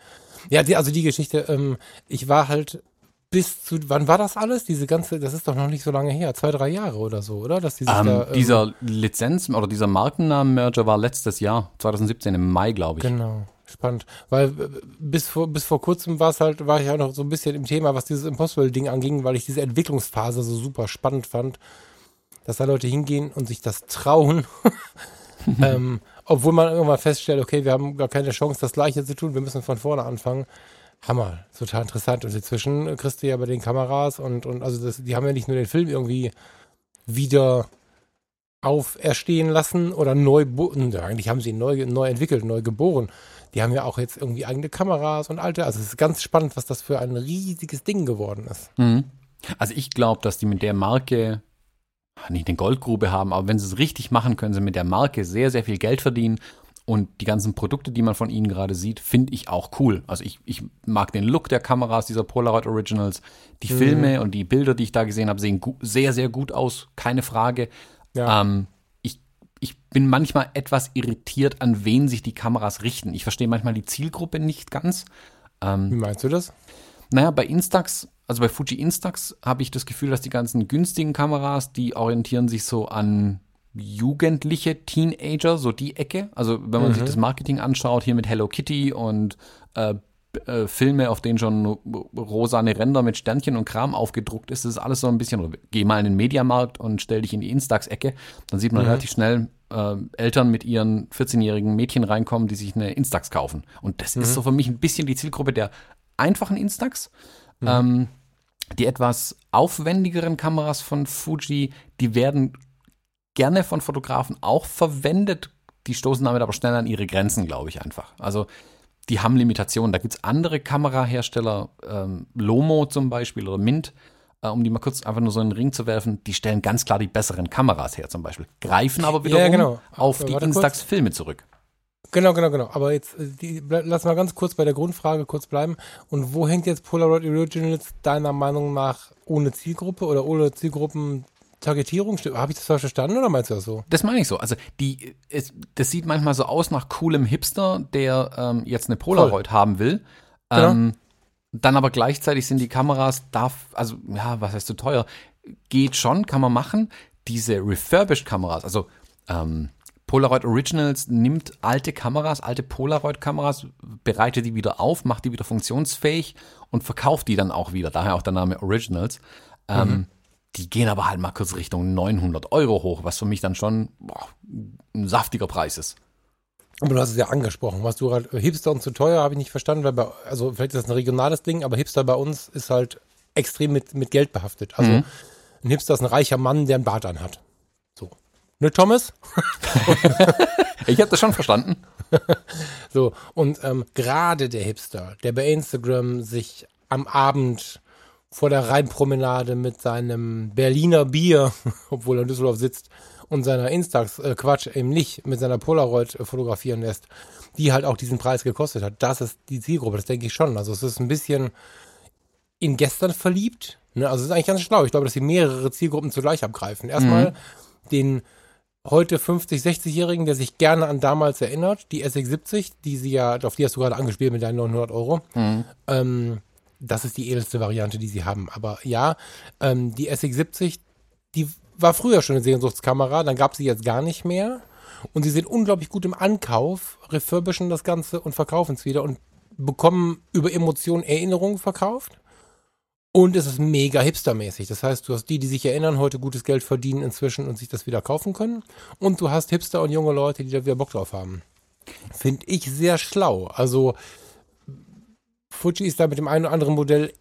Ja, die, also die Geschichte, ähm, ich war halt bis zu, wann war das alles? Diese ganze, das ist doch noch nicht so lange her, zwei, drei Jahre oder so, oder? Dass die ähm, da, ähm, dieser Lizenz- oder dieser Markennamen-Merger war letztes Jahr, 2017 im Mai, glaube ich. Genau. Spannend, weil äh, bis vor, bis vor kurzem war es halt, war ich auch noch so ein bisschen im Thema, was dieses Impossible-Ding anging, weil ich diese Entwicklungsphase so super spannend fand dass da Leute hingehen und sich das trauen. ähm, obwohl man irgendwann feststellt, okay, wir haben gar keine Chance, das Gleiche zu tun, wir müssen von vorne anfangen. Hammer, total interessant. Und inzwischen kriegst du ja bei den Kameras und, und also das, die haben ja nicht nur den Film irgendwie wieder auferstehen lassen oder neu, eigentlich haben sie ihn neu, neu entwickelt, neu geboren. Die haben ja auch jetzt irgendwie eigene Kameras und alte. Also es ist ganz spannend, was das für ein riesiges Ding geworden ist. Mhm. Also ich glaube, dass die mit der Marke nicht eine Goldgrube haben, aber wenn sie es richtig machen, können sie mit der Marke sehr, sehr viel Geld verdienen. Und die ganzen Produkte, die man von ihnen gerade sieht, finde ich auch cool. Also ich, ich mag den Look der Kameras, dieser Polaroid Originals. Die mhm. Filme und die Bilder, die ich da gesehen habe, sehen sehr, sehr gut aus, keine Frage. Ja. Ähm, ich, ich bin manchmal etwas irritiert, an wen sich die Kameras richten. Ich verstehe manchmal die Zielgruppe nicht ganz. Ähm, Wie meinst du das? Naja, bei Instax also bei Fuji Instax habe ich das Gefühl, dass die ganzen günstigen Kameras, die orientieren sich so an jugendliche Teenager, so die Ecke. Also wenn man mhm. sich das Marketing anschaut, hier mit Hello Kitty und äh, äh, Filme, auf denen schon rosane Ränder mit Sternchen und Kram aufgedruckt ist, das ist alles so ein bisschen, geh mal in den Mediamarkt und stell dich in die Instax-Ecke, dann sieht man mhm. relativ schnell äh, Eltern mit ihren 14-jährigen Mädchen reinkommen, die sich eine Instax kaufen. Und das mhm. ist so für mich ein bisschen die Zielgruppe der einfachen Instax. Mhm. Ähm, die etwas aufwendigeren Kameras von Fuji, die werden gerne von Fotografen auch verwendet. Die stoßen damit aber schnell an ihre Grenzen, glaube ich einfach. Also die haben Limitationen. Da gibt es andere Kamerahersteller, ähm, Lomo zum Beispiel oder Mint, äh, um die mal kurz einfach nur so in den Ring zu werfen, die stellen ganz klar die besseren Kameras her zum Beispiel, greifen aber wiederum Ja, genau. auf die warte kurz. Instax-Filme zurück. Genau, genau, genau. Aber jetzt, äh, die, lass mal ganz kurz bei der Grundfrage kurz bleiben. Und wo hängt jetzt Polaroid Originals deiner Meinung nach ohne Zielgruppe oder ohne Zielgruppen-Targetierung? Habe ich das falsch verstanden oder meinst du das so? Das meine ich so. Also die, es, das sieht manchmal so aus nach coolem Hipster, der ähm, jetzt eine Polaroid haben will. Genau. Ähm, dann aber gleichzeitig sind die Kameras darf, also ja, was heißt zu teuer? Geht schon, kann man machen. Diese refurbished Kameras, also ähm, Polaroid Originals nimmt alte Kameras, alte Polaroid-Kameras, bereitet die wieder auf, macht die wieder funktionsfähig und verkauft die dann auch wieder. Daher auch der Name Originals. Ähm, Die gehen aber halt mal kurz Richtung 900 Euro hoch, was für mich dann schon boah, ein saftiger Preis ist. Aber du hast es ja angesprochen. Was du gerade, Hipster und zu teuer, habe ich nicht verstanden, weil bei, also vielleicht ist das ein regionales Ding, aber Hipster bei uns ist halt extrem mit, mit Geld behaftet. Also ein Hipster ist ein reicher Mann, der einen Bart anhat. Ne, Thomas? Ich habe das schon verstanden. So, und ähm, gerade der Hipster, der bei Instagram sich am Abend vor der Rheinpromenade mit seinem Berliner Bier, obwohl er in Düsseldorf sitzt, und seiner Instax, äh, Quatsch, eben nicht, mit seiner Polaroid äh, fotografieren lässt, die halt auch diesen Preis gekostet hat. Das ist die Zielgruppe, das denke ich schon. Also es ist ein bisschen in gestern verliebt. Ne? Also es ist eigentlich ganz schlau. Ich glaube, dass sie mehrere Zielgruppen zugleich abgreifen. Erstmal den heute 50, 60-Jährigen, der sich gerne an damals erinnert, die SX70, die sie ja, auf die hast du gerade angespielt mit deinen 900 Euro. Ähm, das ist die edelste Variante, die sie haben. Aber ja, ähm, die SX70, die war früher schon eine Sehnsuchtskamera, dann gab sie jetzt gar nicht mehr. Und sie sind unglaublich gut im Ankauf, refurbischen das Ganze und verkaufen es wieder und bekommen über Emotionen Erinnerungen verkauft. Und es ist mega hipstermäßig. Das heißt, du hast die, die sich erinnern, heute gutes Geld verdienen inzwischen und sich das wieder kaufen können. Und du hast Hipster und junge Leute, die da wieder Bock drauf haben. Finde ich sehr schlau. Also Fuji ist da mit dem einen oder anderen Modell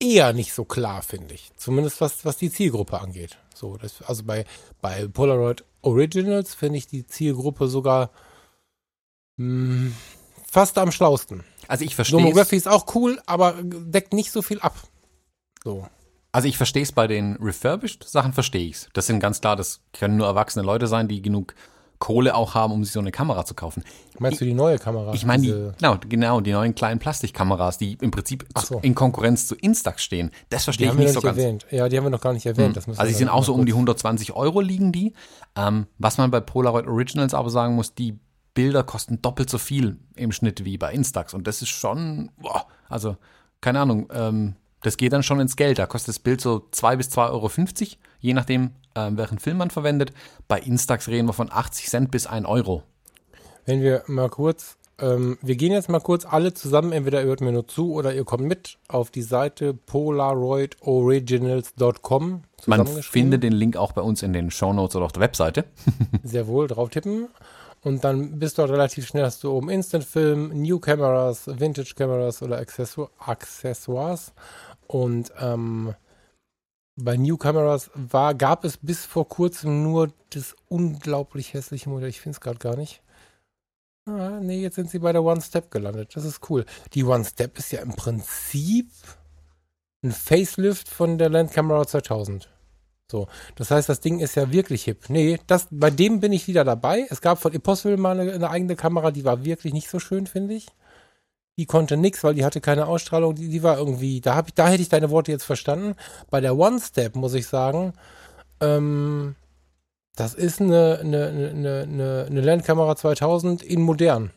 eher nicht so klar, finde ich. Zumindest was, was die Zielgruppe angeht. So, das, also bei, bei Polaroid Originals finde ich die Zielgruppe sogar mh, fast am schlausten. Also ich verstehe Nomography ist auch cool, aber deckt nicht so viel ab. So. Also ich verstehe es bei den refurbished Sachen, verstehe ich's. Das sind ganz klar, das können nur erwachsene Leute sein, die genug Kohle auch haben, um sich so eine Kamera zu kaufen. Meinst du die neue Kamera? Ich meine, die, genau, genau, die neuen kleinen Plastikkameras, die im Prinzip so. in Konkurrenz zu Instax stehen. Das verstehe ich nicht so nicht ganz. erwähnt. Ja, die haben wir noch gar nicht erwähnt. Das müssen Also die sind auch so um die kurz- 120 Euro liegen die. Ähm, was man bei Polaroid Originals aber sagen muss, die Bilder kosten doppelt so viel im Schnitt wie bei Instax. Und das ist schon, boah, also keine Ahnung, ähm, das geht dann schon ins Geld. Da kostet das Bild so 2 bis 2,50 Euro, je nachdem, ähm, welchen Film man verwendet. Bei Instax reden wir von 80 Cent bis 1 Euro. Wenn wir mal kurz, ähm, wir gehen jetzt mal kurz alle zusammen, entweder ihr hört mir nur zu oder ihr kommt mit auf die Seite polaroidoriginals.com. Man findet den Link auch bei uns in den Shownotes oder auf der Webseite. Sehr wohl, drauf tippen. Und dann bist du relativ schnell, hast du oben Instant Film, New Cameras, Vintage Cameras oder Accessoires. Und ähm, bei New Cameras war, gab es bis vor kurzem nur das unglaublich hässliche Modell. Ich finde es gerade gar nicht. Ah, nee, jetzt sind sie bei der One Step gelandet. Das ist cool. Die One Step ist ja im Prinzip ein Facelift von der Land Camera 2000. So, das heißt, das Ding ist ja wirklich hip. Nee, das, bei dem bin ich wieder dabei. Es gab von Impossible mal eine, eine eigene Kamera, die war wirklich nicht so schön, finde ich. Die konnte nix, weil die hatte keine Ausstrahlung. Die, die war irgendwie, da, hab ich, da hätte ich deine Worte jetzt verstanden. Bei der One Step muss ich sagen, ähm, das ist eine, eine, eine, eine, eine Landkamera 2000 in modern.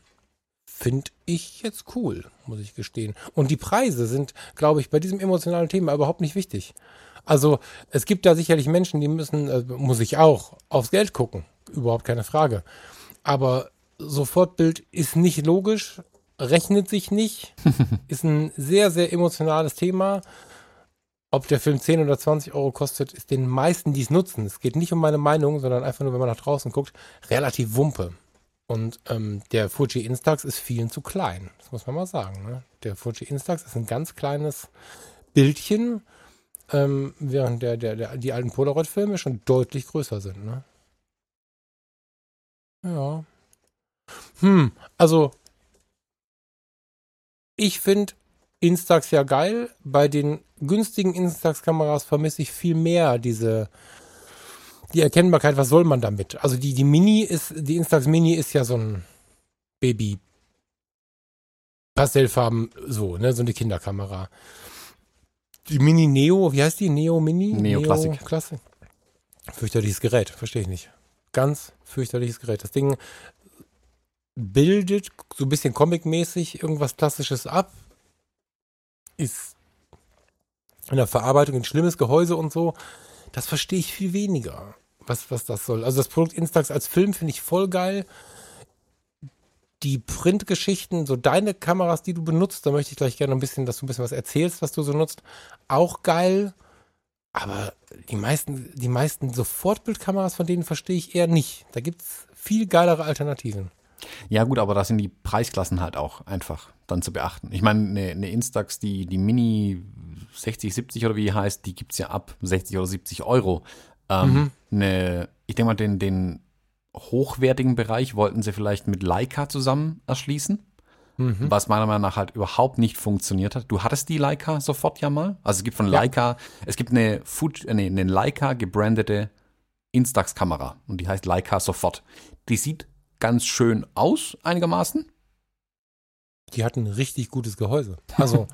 Finde ich jetzt cool, muss ich gestehen. Und die Preise sind, glaube ich, bei diesem emotionalen Thema überhaupt nicht wichtig. Also es gibt da sicherlich Menschen, die müssen, äh, muss ich auch, aufs Geld gucken. Überhaupt keine Frage. Aber Sofortbild ist nicht logisch, rechnet sich nicht, ist ein sehr, sehr emotionales Thema. Ob der Film 10 oder 20 Euro kostet, ist den meisten, die es nutzen. Es geht nicht um meine Meinung, sondern einfach nur, wenn man nach draußen guckt, relativ Wumpe. Und ähm, der Fuji Instax ist vielen zu klein. Das muss man mal sagen. Ne? Der Fuji Instax ist ein ganz kleines Bildchen, ähm, während der, der, der, die alten Polaroid-Filme schon deutlich größer sind. Ne? Ja. Hm, also ich finde Instax ja geil. Bei den günstigen Instax-Kameras vermisse ich viel mehr diese die Erkennbarkeit, was soll man damit? Also die, die Mini ist, die Instax Mini ist ja so ein Baby Pastellfarben, so, ne, so eine Kinderkamera. Die Mini Neo, wie heißt die? Neo Mini? Neo, Neo Classic. Classic. Fürchterliches Gerät, verstehe ich nicht. Ganz fürchterliches Gerät. Das Ding bildet so ein bisschen comic-mäßig irgendwas Klassisches ab. Ist in der Verarbeitung ein schlimmes Gehäuse und so. Das verstehe ich viel weniger, was, was das soll. Also das Produkt Instax als Film finde ich voll geil. Die Printgeschichten, so deine Kameras, die du benutzt, da möchte ich gleich gerne ein bisschen, dass du ein bisschen was erzählst, was du so nutzt. Auch geil. Aber die meisten, die meisten Sofortbildkameras, von denen verstehe ich eher nicht. Da gibt es viel geilere Alternativen. Ja, gut, aber da sind die Preisklassen halt auch einfach dann zu beachten. Ich meine, eine, eine Instax, die, die Mini 60, 70 oder wie heißt, die gibt es ja ab 60 oder 70 Euro. Ähm, mhm. eine, ich denke mal, den, den hochwertigen Bereich wollten sie vielleicht mit Leica zusammen erschließen. Mhm. Was meiner Meinung nach halt überhaupt nicht funktioniert hat. Du hattest die Leica sofort ja mal. Also es gibt von Leica, ja. es gibt eine, Food, äh, nee, eine Leica gebrandete Instax-Kamera und die heißt Leica sofort. Die sieht ganz schön aus, einigermaßen. Die hatten ein richtig gutes Gehäuse. Also,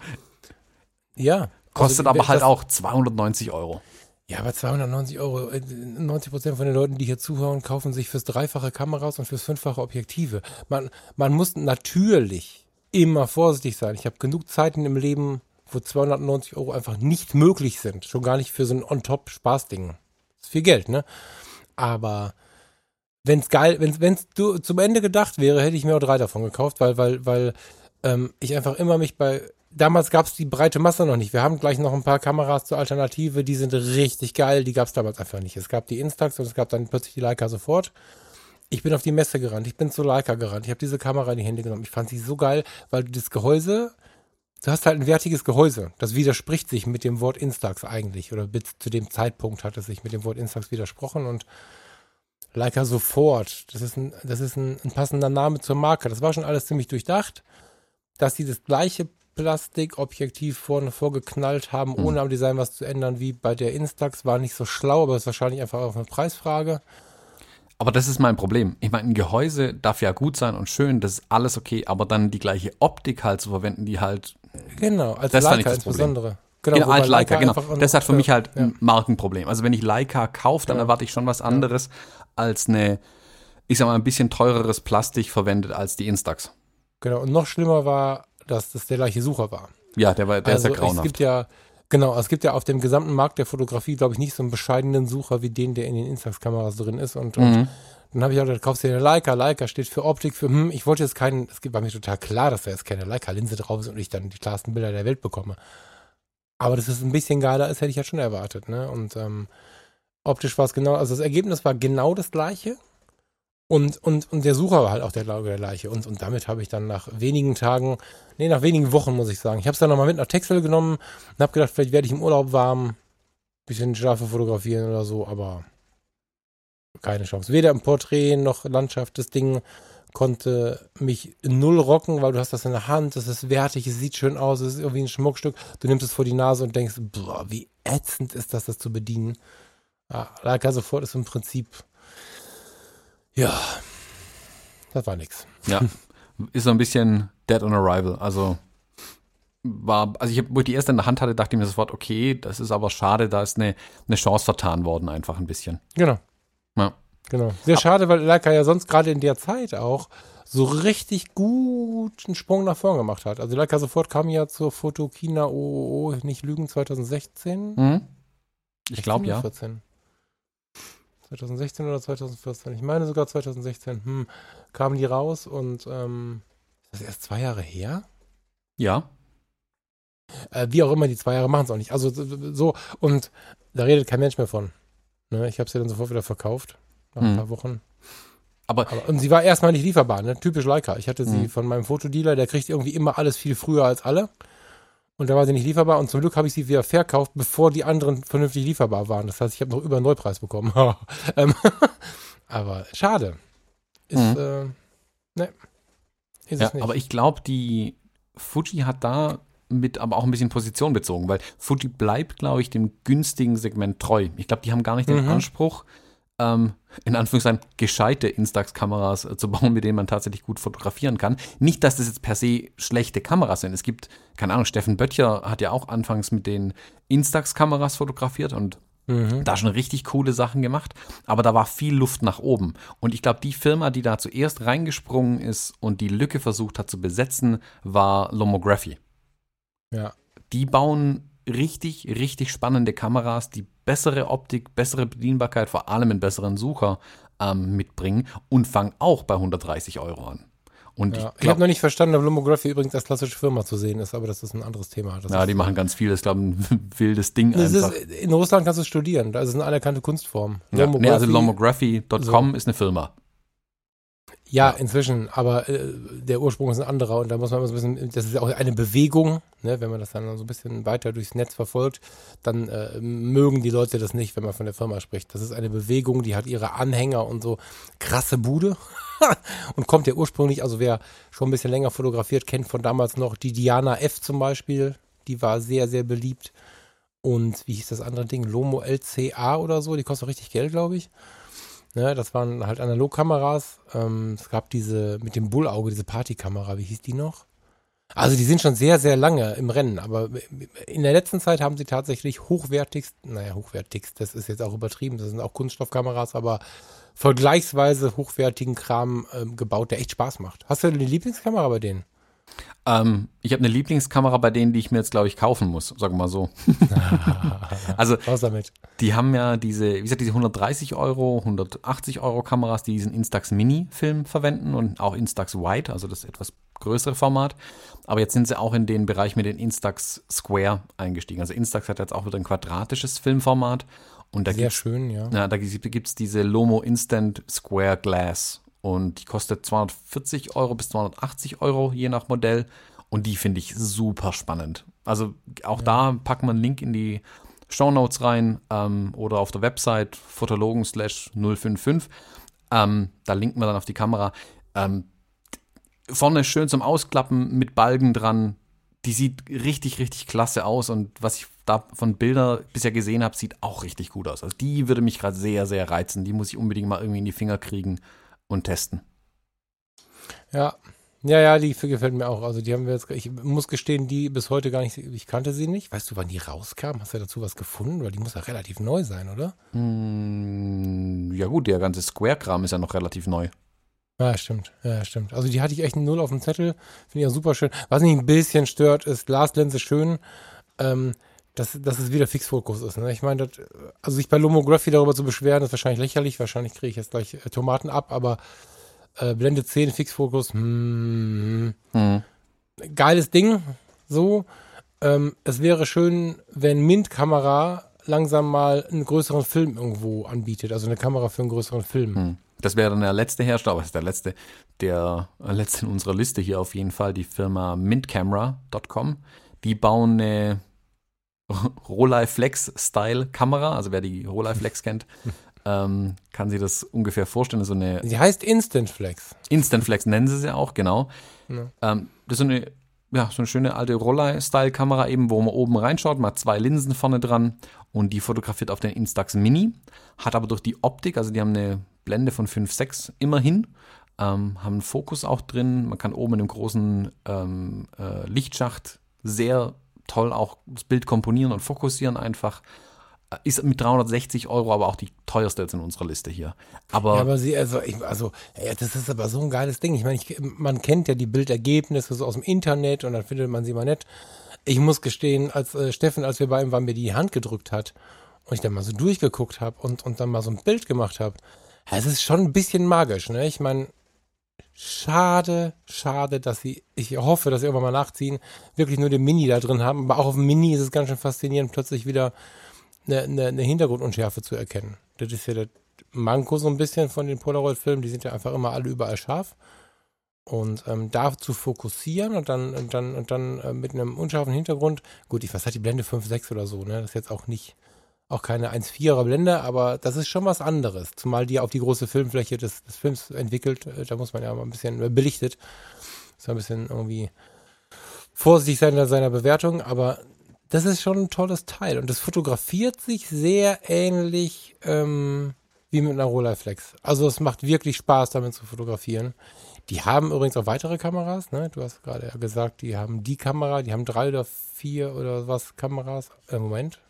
ja. Kostet also, aber halt auch 290 Euro. Ja, aber 290 Euro, 90 äh, Prozent von den Leuten, die hier zuhören, kaufen sich fürs dreifache Kameras und fürs fünffache Objektive. Man, man muss natürlich immer vorsichtig sein. Ich habe genug Zeiten im Leben, wo 290 Euro einfach nicht möglich sind. Schon gar nicht für so ein On-Top-Spaßding. Das ist viel Geld, ne? Aber wenn's geil, wenn's, wenn's du zum Ende gedacht wäre, hätte ich mir auch drei davon gekauft, weil, weil, weil ähm, ich einfach immer mich bei damals gab es die breite Masse noch nicht. Wir haben gleich noch ein paar Kameras zur Alternative, die sind richtig geil, die gab es damals einfach nicht. Es gab die Instax und es gab dann plötzlich die Leica sofort. Ich bin auf die Messe gerannt, ich bin zur Leica gerannt, ich habe diese Kamera in die Hände genommen. Ich fand sie so geil, weil das Gehäuse, du hast halt ein wertiges Gehäuse. Das widerspricht sich mit dem Wort Instax eigentlich. Oder bis zu dem Zeitpunkt hat es sich mit dem Wort Instax widersprochen und Leica sofort. Das ist ein, das ist ein, ein passender Name zur Marke. Das war schon alles ziemlich durchdacht. Dass sie das gleiche Plastikobjektiv vorne vorgeknallt haben, mhm. ohne am Design was zu ändern, wie bei der Instax. War nicht so schlau, aber ist wahrscheinlich einfach auch eine Preisfrage. Aber das ist mein Problem. Ich meine, ein Gehäuse darf ja gut sein und schön, das ist alles okay, aber dann die gleiche Optik halt zu verwenden, die halt. Genau, als das Leica insbesondere. Genau, genau als Leica, Leica genau. Das hat für mich halt ja. ein Markenproblem. Also wenn ich Leica kaufe, dann ja. erwarte ich schon was anderes ja. Als eine, ich sag mal, ein bisschen teureres Plastik verwendet als die Instax. Genau, und noch schlimmer war, dass das der gleiche Sucher war. Ja, der war, der also ist ja grauenhaft. Es gibt ja, genau, es gibt ja auf dem gesamten Markt der Fotografie, glaube ich, nicht so einen bescheidenen Sucher wie den, der in den Instax-Kameras drin ist. Und, mhm. und dann habe ich auch gedacht, kaufst du dir eine Leica. Leica steht für Optik, für, hm, ich wollte jetzt keinen, es war mir total klar, dass da jetzt keine Leica-Linse drauf ist und ich dann die klarsten Bilder der Welt bekomme. Aber dass es ein bisschen geiler ist, hätte ich ja schon erwartet, ne? Und ähm, optisch war es genau, also das Ergebnis war genau das gleiche. Und, und, und der Sucher war halt auch der, der gleiche. Und, und damit habe ich dann nach wenigen Tagen, nee, nach wenigen Wochen, muss ich sagen. Ich habe es dann nochmal mit nach Texel genommen und habe gedacht, vielleicht werde ich im Urlaub warm, bisschen Schafe fotografieren oder so, aber keine Chance. Weder im Porträt noch Landschaft. Das Ding konnte mich null rocken, weil du hast das in der Hand, das ist wertig, es sieht schön aus, es ist irgendwie ein Schmuckstück. Du nimmst es vor die Nase und denkst, boah, wie ätzend ist das, das zu bedienen. Ja, Leica sofort ist im Prinzip ja, das war nix. Ja, ist so ein bisschen dead on arrival. Also war, also ich, wo ich die erste in der Hand hatte, dachte ich mir sofort, okay, das ist aber schade, da ist eine, eine Chance vertan worden, einfach ein bisschen. Genau. Ja. Genau. Sehr aber, schade, weil Leica ja sonst gerade in der Zeit auch so richtig guten Sprung nach vorn gemacht hat. Also Leica sofort kam ja zur Fotokina OOO, nicht lügen, 2016. Mhm. Ich glaube ja. 14. 2016 oder 2014, ich meine sogar 2016, hm, kamen die raus und ähm, ist das erst zwei Jahre her? Ja. Äh, wie auch immer, die zwei Jahre machen es auch nicht. Also so, und da redet kein Mensch mehr von. Ne? Ich habe sie dann sofort wieder verkauft, nach ein hm. paar Wochen. Aber, Aber, und sie war erstmal nicht lieferbar, ne? typisch Leica. Ich hatte sie hm. von meinem Fotodealer, der kriegt irgendwie immer alles viel früher als alle. Und da war sie nicht lieferbar und zum Glück habe ich sie wieder verkauft, bevor die anderen vernünftig lieferbar waren. Das heißt, ich habe noch über einen Neupreis bekommen. Ähm, aber schade. Ist, mhm. äh, ne. Ist ja, aber ich glaube, die, Fuji hat da mit aber auch ein bisschen Position bezogen, weil Fuji bleibt, glaube ich, dem günstigen Segment treu. Ich glaube, die haben gar nicht den Mhm. Anspruch, ähm, in Anführungszeichen gescheite Instax-Kameras äh, zu bauen, mit denen man tatsächlich gut fotografieren kann. Nicht, dass das jetzt per se schlechte Kameras sind. Es gibt, keine Ahnung, Steffen Böttcher hat ja auch anfangs mit den Instax-Kameras fotografiert und Mhm. da schon richtig coole Sachen gemacht, aber da war viel Luft nach oben. Und ich glaube, die Firma, die da zuerst reingesprungen ist und die Lücke versucht hat zu besetzen, war Lomography. Ja. Die bauen richtig, richtig spannende Kameras, die bessere Optik, bessere Bedienbarkeit, vor allem einen besseren Sucher ähm, mitbringen und fangen auch bei 130 Euro an. Und Ja. ich Ich habe noch nicht verstanden, ob Lomography übrigens als klassische Firma zu sehen ist, aber das ist ein anderes Thema. Das ja, die machen ganz viel, das ist, glaube ich, ein wildes Ding das einfach. ist, in Russland kannst du studieren, das ist eine anerkannte Kunstform. ja, nee, also Lomography- lomography.com ist eine Firma. Ja, Ja. inzwischen, aber äh, der Ursprung ist ein anderer und da muss man immer so ein bisschen, das ist ja auch eine Bewegung, ne, wenn man das dann so ein bisschen weiter durchs Netz verfolgt, dann äh, mögen die Leute das nicht, wenn man von der Firma spricht. Das ist eine Bewegung, die hat ihre Anhänger und so krasse Bude. Und kommt ja ursprünglich, also wer schon ein bisschen länger fotografiert, kennt von damals noch die Diana F zum Beispiel, die war sehr, sehr beliebt. Und wie hieß das andere Ding, Lomo LCA oder so, die kostet richtig Geld, glaube ich. Ne, das waren halt Analogkameras. Ähm, es gab diese mit dem Bullauge, diese Partykamera, wie hieß die noch? Also die sind schon sehr, sehr lange im Rennen, aber in der letzten Zeit haben sie tatsächlich hochwertigst, naja, hochwertigst, das ist jetzt auch übertrieben, das sind auch Kunststoffkameras, aber vergleichsweise hochwertigen Kram ähm, gebaut, der echt Spaß macht. Hast du eine Lieblingskamera bei denen? Ähm, ich habe eine Lieblingskamera bei denen, die ich mir jetzt, glaube ich, kaufen muss, sagen wir mal so. also Raus damit. Die haben ja diese, wie gesagt, diese 130 Euro, 180 Euro Kameras, die diesen Instax Mini-Film verwenden und auch Instax Wide, also das etwas größere Format. Aber jetzt sind sie auch in den Bereich mit den Instax Square eingestiegen. Also Instax hat jetzt auch wieder ein quadratisches Filmformat. Und da Sehr schön, ja. ja, da gibt es diese Lomo Instant Square Glass. Und die kostet 240 Euro bis 280 Euro, je nach Modell. Und die finde ich super spannend. Also auch da packen wir einen Link in die Shownotes rein ähm, oder auf der Website fotologen slash 055. Ähm, da linken wir dann auf die Kamera. Ähm, vorne schön zum Ausklappen mit Balken dran. Die sieht richtig, richtig klasse aus. Und was ich da von Bilder bisher gesehen habe, sieht auch richtig gut aus. Also die würde mich gerade sehr, sehr reizen. Die muss ich unbedingt mal irgendwie in die Finger kriegen und testen. Ja. Ja, ja, die gefällt mir auch. Also die haben wir jetzt, ich muss gestehen, die bis heute gar nicht, ich kannte sie nicht. Weißt du, wann die rauskam? Hast du dazu was gefunden? Weil die muss ja relativ neu sein, oder? Mm, ja gut, der ganze Square-Kram ist ja noch relativ neu. Ja, stimmt. Ja, stimmt. Also die hatte ich echt null auf dem Zettel. Finde ich ja super schön. Was mich ein bisschen stört, ist Glaslinse schön, ähm, dass, dass es wieder Fixfokus ist. Ne? Ich meine, also sich bei Lomography darüber zu beschweren, ist wahrscheinlich lächerlich. Wahrscheinlich kriege ich jetzt gleich äh, Tomaten ab, aber äh, Blende 10 Fixfokus, hm, Hm. geiles Ding, so. Ähm, es wäre schön, wenn Mint-Kamera langsam mal einen größeren Film irgendwo anbietet, also eine Kamera für einen größeren Film. Das wäre dann der letzte Hersteller, aber das ist der letzte, der äh, letzte in unserer Liste hier auf jeden Fall, die Firma mintcamera.com. Die bauen eine Rolei Flex Style Kamera, also wer die Rolei Flex kennt, ähm, kann sich das ungefähr vorstellen. So eine Sie heißt Instant Flex. Instant Flex nennen sie sie auch, genau. Ja. Ähm, das ist so eine, ja, so eine schöne alte Rolei-Style-Kamera eben, wo man oben reinschaut, man hat zwei Linsen vorne dran und die fotografiert auf den Instax Mini, hat aber durch die Optik, also die haben eine Blende von 5,6 immerhin, ähm, haben einen Fokus auch drin, man kann oben in einem großen ähm, äh, Lichtschacht sehr toll auch das Bild komponieren und fokussieren einfach. Äh, Ist mit 360 Euro aber auch die teuerste jetzt in unserer Liste hier. Aber, Ja, aber sie, also, ich, also, ja, das ist aber so ein geiles Ding. Ich meine, ich, man kennt ja die Bildergebnisse so aus dem Internet und dann findet man sie mal nett. Ich muss gestehen, als äh, Steffen, als wir bei ihm waren, mir die Hand gedrückt hat und ich dann mal so durchgeguckt habe und, und dann mal so ein Bild gemacht habe, es ist schon ein bisschen magisch, ne? Ich meine, schade, schade, dass sie, ich hoffe, dass sie irgendwann mal nachziehen, wirklich nur den Mini da drin haben. Aber auch auf dem Mini ist es ganz schön faszinierend, plötzlich wieder eine, eine, eine Hintergrundunschärfe zu erkennen. Das ist ja das Manko so ein bisschen von den Polaroid-Filmen, die sind ja einfach immer alle überall scharf. Und ähm, da zu fokussieren und dann, und dann, und dann äh, mit einem unscharfen Hintergrund, gut, ich was hat die Blende 5,6 oder so, ne? Das ist jetzt auch nicht, auch keine 1,4er Blende, aber das ist schon was anderes. Zumal die auf die große Filmfläche des, des Films entwickelt, äh, da muss man ja mal ein bisschen belichtet. Ist ein bisschen irgendwie vorsichtig sein in seiner Bewertung, aber das ist schon ein tolles Teil und das fotografiert sich sehr ähnlich ähm, wie mit einer Rolleiflex. Also es macht wirklich Spaß, damit zu fotografieren. Die haben übrigens auch weitere Kameras, ne? Du hast gerade gesagt, die haben die Kamera, die haben drei oder vier oder was Kameras. Äh, Moment.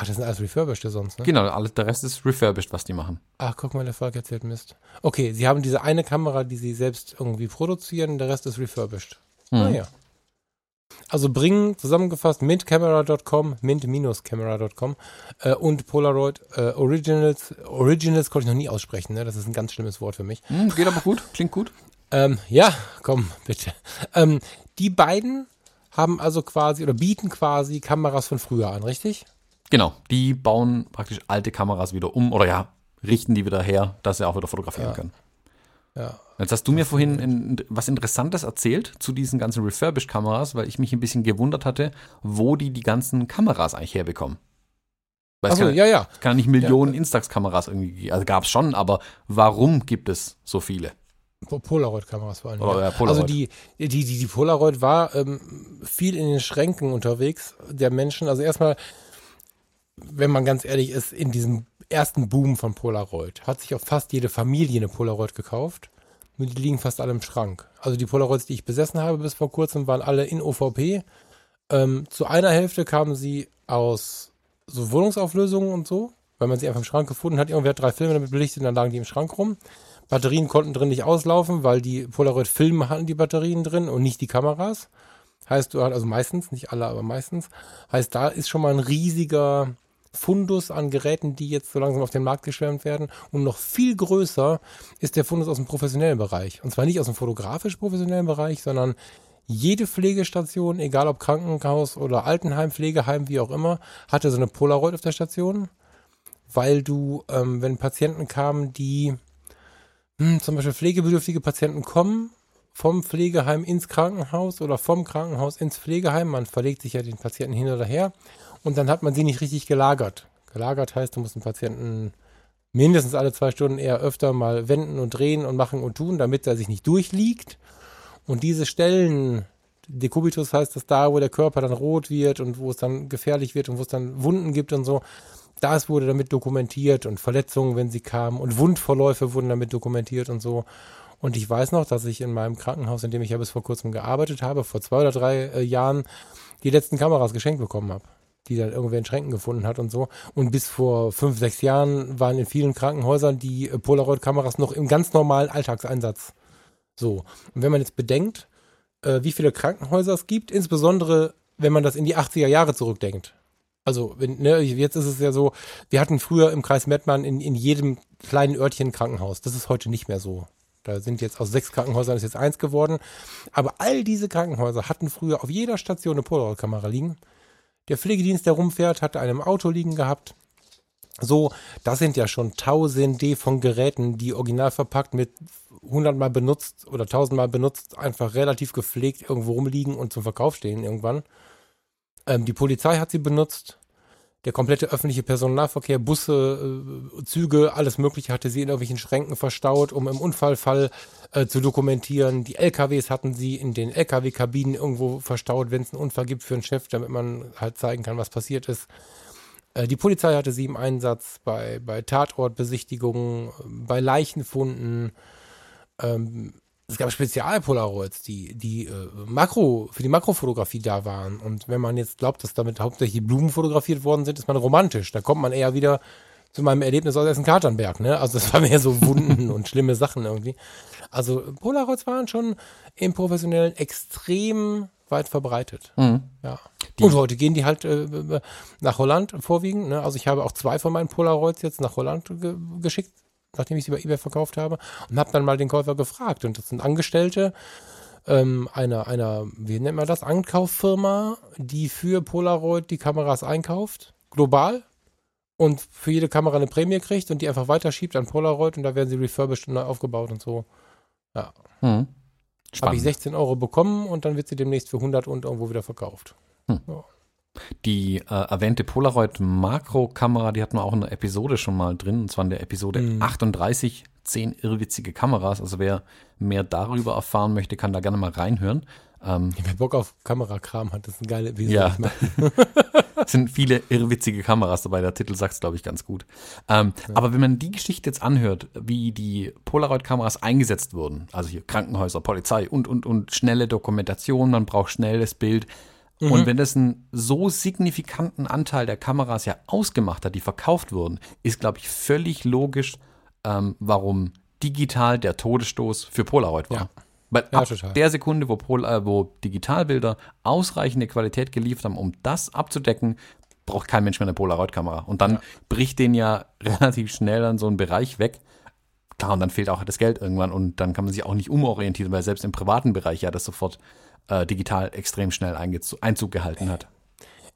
Ach, das sind alles refurbished sonst, ne? Genau, alles, der Rest ist refurbished, was die machen. Ach, guck mal, der Volk erzählt Mist. Okay, sie haben diese eine Kamera, die sie selbst irgendwie produzieren, der Rest ist refurbished. Hm. Naja. Also bringen zusammengefasst mintcamera.com, mint-camera.com äh, und Polaroid äh, Originals. Originals konnte ich noch nie aussprechen, ne? Das ist ein ganz schlimmes Wort für mich. Hm, geht aber gut, klingt gut. Ähm, ja, komm, bitte. Ähm, die beiden haben also quasi oder bieten quasi Kameras von früher an, richtig? Genau, die bauen praktisch alte Kameras wieder um oder ja, richten die wieder her, dass sie auch wieder fotografieren Ja. können. Ja. Jetzt hast du mir vorhin in, was Interessantes erzählt zu diesen ganzen Refurbished-Kameras, weil ich mich ein bisschen gewundert hatte, wo die die ganzen Kameras eigentlich herbekommen. Weil Achso, kann, ja, ja. es kann nicht Millionen Instax-Kameras irgendwie, also gab es schon, aber warum gibt es so viele? Po- Polaroid-Kameras vor allem. Ja. ja, Polaroid. Also die, die, die, die Polaroid war ähm, viel in den Schränken unterwegs der Menschen. Also erstmal, wenn man ganz ehrlich ist, in diesem ersten Boom von Polaroid hat sich auch fast jede Familie eine Polaroid gekauft. Nur die liegen fast alle im Schrank. Also die Polaroids, die ich besessen habe bis vor kurzem, waren alle in OVP. Ähm, zu einer Hälfte kamen sie aus so Wohnungsauflösungen und so, weil man sie einfach im Schrank gefunden hat. Irgendwer hat drei Filme damit belichtet und dann lagen die im Schrank rum. Batterien konnten drin nicht auslaufen, weil die Polaroid-Filme hatten die Batterien drin und nicht die Kameras. Heißt, du hast also meistens, nicht alle, aber meistens. Heißt, da ist schon mal ein riesiger Fundus an Geräten, die jetzt so langsam auf den Markt geschwärmt werden. Und noch viel größer ist der Fundus aus dem professionellen Bereich. Und zwar nicht aus dem fotografisch professionellen Bereich, sondern jede Pflegestation, egal ob Krankenhaus oder Altenheim, Pflegeheim, wie auch immer, hatte so eine Polaroid auf der Station, weil du, ähm, wenn Patienten kamen, die hm, zum Beispiel pflegebedürftige Patienten kommen vom Pflegeheim ins Krankenhaus oder vom Krankenhaus ins Pflegeheim, man verlegt sich ja den Patienten hin oder her und dann hat man sie nicht richtig gelagert. Gelagert heißt, du musst den Patienten mindestens alle zwei Stunden eher öfter mal wenden und drehen und machen und tun, damit er sich nicht durchliegt. Und diese Stellen, Dekubitus heißt das da, wo der Körper dann rot wird und wo es dann gefährlich wird und wo es dann Wunden gibt und so, das wurde damit dokumentiert und Verletzungen, wenn sie kamen und Wundverläufe wurden damit dokumentiert und so. Und ich weiß noch, dass ich in meinem Krankenhaus, in dem ich ja bis vor kurzem gearbeitet habe, vor zwei oder drei äh, Jahren, die letzten Kameras geschenkt bekommen habe, die dann irgendwer in Schränken gefunden hat und so. Und bis vor fünf, sechs Jahren waren in vielen Krankenhäusern die äh, Polaroid-Kameras noch im ganz normalen Alltagseinsatz. So. Und wenn man jetzt bedenkt, äh, wie viele Krankenhäuser es gibt, insbesondere wenn man das in die 80er Jahre zurückdenkt. Also, wenn, ne, jetzt ist es ja so, wir hatten früher im Kreis Mettmann in, in jedem kleinen Örtchen ein Krankenhaus. Das ist heute nicht mehr so. Da sind jetzt aus sechs Krankenhäusern ist jetzt eins geworden. Aber all diese Krankenhäuser hatten früher auf jeder Station eine Polaroid-Kamera liegen. Der Pflegedienst, der rumfährt, hatte eine im Auto liegen gehabt. So, das sind ja schon tausende von Geräten, die original verpackt mit hundertmal benutzt oder tausendmal benutzt, einfach relativ gepflegt irgendwo rumliegen und zum Verkauf stehen irgendwann. Ähm, die Polizei hat sie benutzt. Der komplette öffentliche Personennahverkehr, Busse, äh, Züge, alles Mögliche hatte sie in irgendwelchen Schränken verstaut, um im Unfallfall äh, zu dokumentieren. Die LKWs hatten sie in den LKW-Kabinen irgendwo verstaut, wenn es einen Unfall gibt für einen Chef, damit man halt zeigen kann, was passiert ist. Äh, die Polizei hatte sie im Einsatz bei, bei Tatortbesichtigungen, äh, bei Leichenfunden. Ähm, es gab Spezialpolaroids, die, die äh, Makro, für die Makrofotografie da waren. Und wenn man jetzt glaubt, dass damit hauptsächlich Blumen fotografiert worden sind, ist man romantisch. Da kommt man eher wieder zu meinem Erlebnis aus Essen-Katernberg, ne? Also es war mehr so Wunden und schlimme Sachen irgendwie. Also Polaroids waren schon im Professionellen extrem weit verbreitet. Mhm. Ja. Die- und heute gehen die halt äh, nach Holland vorwiegend. Ne? Also ich habe auch zwei von meinen Polaroids jetzt nach Holland ge geschickt, nachdem ich sie bei eBay verkauft habe. Und habe dann mal den Käufer gefragt. Und das sind Angestellte ähm, einer, einer, wie nennt man das, Ankauffirma, die für Polaroid die Kameras einkauft, global. Und für jede Kamera eine Prämie kriegt und die einfach weiterschiebt an Polaroid und da werden sie refurbished und neu aufgebaut und so. Mhm. Habe ich Spannend. 16 Euro bekommen und dann wird sie demnächst für 100 und irgendwo wieder verkauft. Die äh, erwähnte Polaroid Makrokamera, die hatten wir auch in der Episode schon mal drin, und zwar in der Episode Mhm. 38 zehn irrwitzige Kameras. Also wer mehr darüber erfahren möchte, kann da gerne mal reinhören. Ähm, wer Bock auf Kamerakram hat, das ist ein geile Episode. Ja, es sind viele irrwitzige Kameras dabei. Der Titel sagt es, glaube ich, ganz gut. Ähm, ja. Aber wenn man die Geschichte jetzt anhört, wie die Polaroid-Kameras eingesetzt wurden, also hier Krankenhäuser, Polizei und, und, und schnelle Dokumentation, man braucht schnelles Bild. Mhm. Und wenn das einen so signifikanten Anteil der Kameras ja ausgemacht hat, die verkauft wurden, ist, glaube ich, völlig logisch, ähm, warum digital der Todesstoß für Polaroid war. Ja. Weil ja, ab total. der Sekunde, wo, Pol äh, wo Digitalbilder ausreichende Qualität geliefert haben, um das abzudecken, braucht kein Mensch mehr eine Polaroid-Kamera. Und dann ja. bricht den ja relativ schnell an so einen Bereich weg. Klar, und dann fehlt auch das Geld irgendwann und dann kann man sich auch nicht umorientieren, weil selbst im privaten Bereich ja das sofort äh, digital extrem schnell Einzug gehalten hat.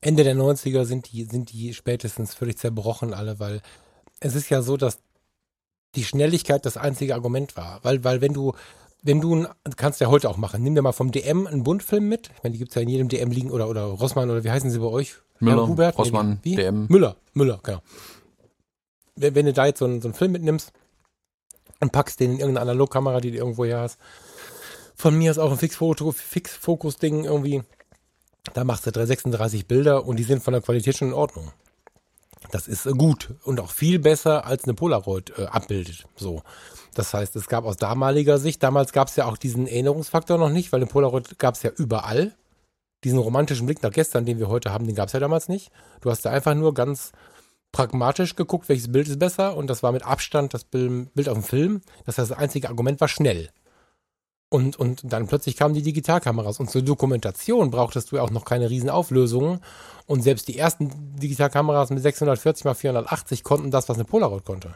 Ende der 90er sind die, sind die spätestens völlig zerbrochen alle, weil es ist ja so, dass die Schnelligkeit das einzige Argument war. Weil, weil wenn du wenn du, kannst ja heute auch machen, nimm dir mal vom DM einen Buntfilm mit. Ich meine, die gibt es ja in jedem DM liegen oder, oder Rossmann oder wie heißen sie bei euch? Müller, ja, Hubert, Rossmann, nee, DM. Müller, Müller, genau. Wenn, wenn du da jetzt so einen, so einen Film mitnimmst und packst den in irgendeine Analogkamera, die du irgendwo hier hast, von mir ist auch ein Fixfokus-Ding irgendwie, da machst du 336 Bilder und die sind von der Qualität schon in Ordnung. Das ist gut und auch viel besser als eine Polaroid äh, abbildet. So. Das heißt, es gab aus damaliger Sicht, damals gab es ja auch diesen Erinnerungsfaktor noch nicht, weil den Polaroid gab es ja überall. Diesen romantischen Blick nach gestern, den wir heute haben, den gab es ja damals nicht. Du hast da einfach nur ganz pragmatisch geguckt, welches Bild ist besser und das war mit Abstand das Bild auf dem Film. Das heißt, das einzige Argument war schnell. Und, und dann plötzlich kamen die Digitalkameras. Und zur Dokumentation brauchtest du ja auch noch keine Riesenauflösungen. Und selbst die ersten Digitalkameras mit 640 x 480 konnten das, was eine Polaroid konnte.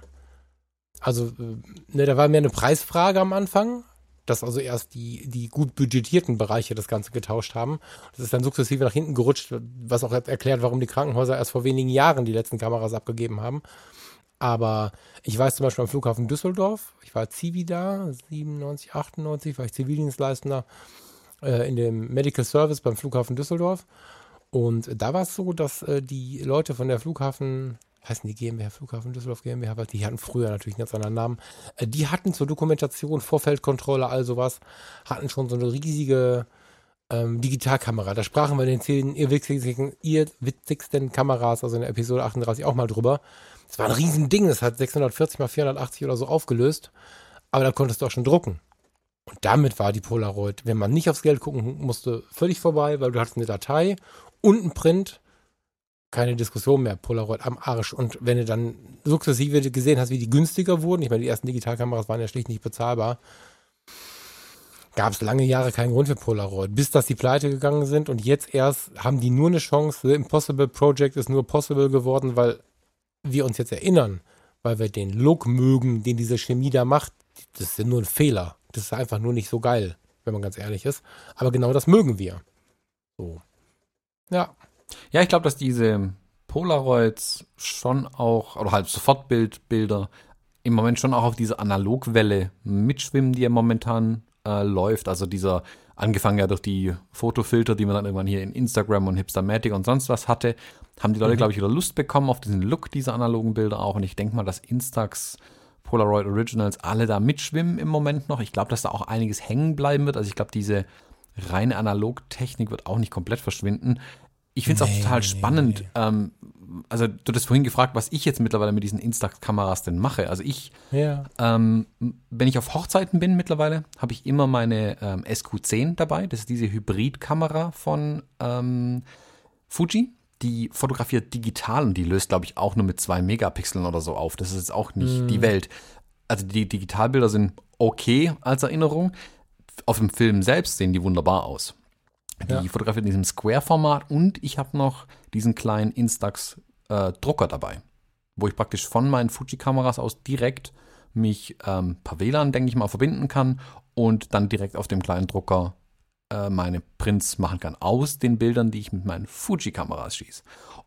Also, äh, ne, da war mehr eine Preisfrage am Anfang, dass also erst die, die gut budgetierten Bereiche das Ganze getauscht haben. Das ist dann sukzessive nach hinten gerutscht, was auch erklärt, warum die Krankenhäuser erst vor wenigen Jahren die letzten Kameras abgegeben haben. Aber ich weiß zum Beispiel am Flughafen Düsseldorf, ich war Zivi da, 97, 98, war ich Zivildienstleistender äh, in dem Medical Service beim Flughafen Düsseldorf. Und da war es so, dass äh, die Leute von der Flughafen heißen die GmbH Flughafen Düsseldorf GmbH, die hatten früher natürlich einen ganz anderen Namen. Äh, die hatten zur Dokumentation, Vorfeldkontrolle, all sowas, hatten schon so eine riesige ähm, Digitalkamera. Da sprachen wir in den zehn ihr witzigsten, ihr witzigsten Kameras, also in der Episode 38 auch mal drüber. Das war ein Riesending, das hat 640 mal 480 oder so aufgelöst, aber da konntest du auch schon drucken. Und damit war die Polaroid, wenn man nicht aufs Geld gucken musste, völlig vorbei, weil du hattest eine Datei und einen Print keine Diskussion mehr, Polaroid am Arsch. Und wenn du dann sukzessive gesehen hast, wie die günstiger wurden, ich meine, die ersten Digitalkameras waren ja schlicht nicht bezahlbar, gab es lange Jahre keinen Grund für Polaroid, bis dass die pleite gegangen sind und jetzt erst haben die nur eine Chance. The Impossible Project ist nur possible geworden, weil wir uns jetzt erinnern, weil wir den Look mögen, den diese Chemie da macht. Das ist nur ein Fehler. Das ist einfach nur nicht so geil, wenn man ganz ehrlich ist. Aber genau das mögen wir. So. Ja. Ja, ich glaube, dass diese Polaroids schon auch, oder halt Sofortbildbilder im Moment schon auch auf diese Analogwelle mitschwimmen, die ja momentan äh, läuft. Also dieser, angefangen ja durch die Fotofilter, die man dann irgendwann hier in Instagram und Hipstermatic und sonst was hatte, haben die Leute, mhm. glaube ich, wieder Lust bekommen auf diesen Look dieser analogen Bilder auch. Und ich denke mal, dass Instax, Polaroid Originals alle da mitschwimmen im Moment noch. Ich glaube, dass da auch einiges hängen bleiben wird. Also ich glaube, diese reine Analogtechnik wird auch nicht komplett verschwinden. Ich finde es nee, auch total spannend. Nee. Ähm, also du hast vorhin gefragt, was ich jetzt mittlerweile mit diesen Instax-Kameras denn mache. Also ich, ja. ähm, wenn ich auf Hochzeiten bin mittlerweile, habe ich immer meine ähm, SQ10 dabei. Das ist diese Hybrid-Kamera von ähm, Fuji. Die fotografiert digital und die löst, glaube ich, auch nur mit zwei Megapixeln oder so auf. Das ist jetzt auch nicht mm. die Welt. Also die Digitalbilder sind okay als Erinnerung. Auf dem Film selbst sehen die wunderbar aus. Die ja. fotografiert in diesem Square-Format und ich habe noch diesen kleinen Instax-Drucker äh, dabei, wo ich praktisch von meinen Fuji-Kameras aus direkt mich ähm, per WLAN, denke ich mal, verbinden kann und dann direkt auf dem kleinen Drucker äh, meine Prints machen kann aus den Bildern, die ich mit meinen Fuji-Kameras schieße.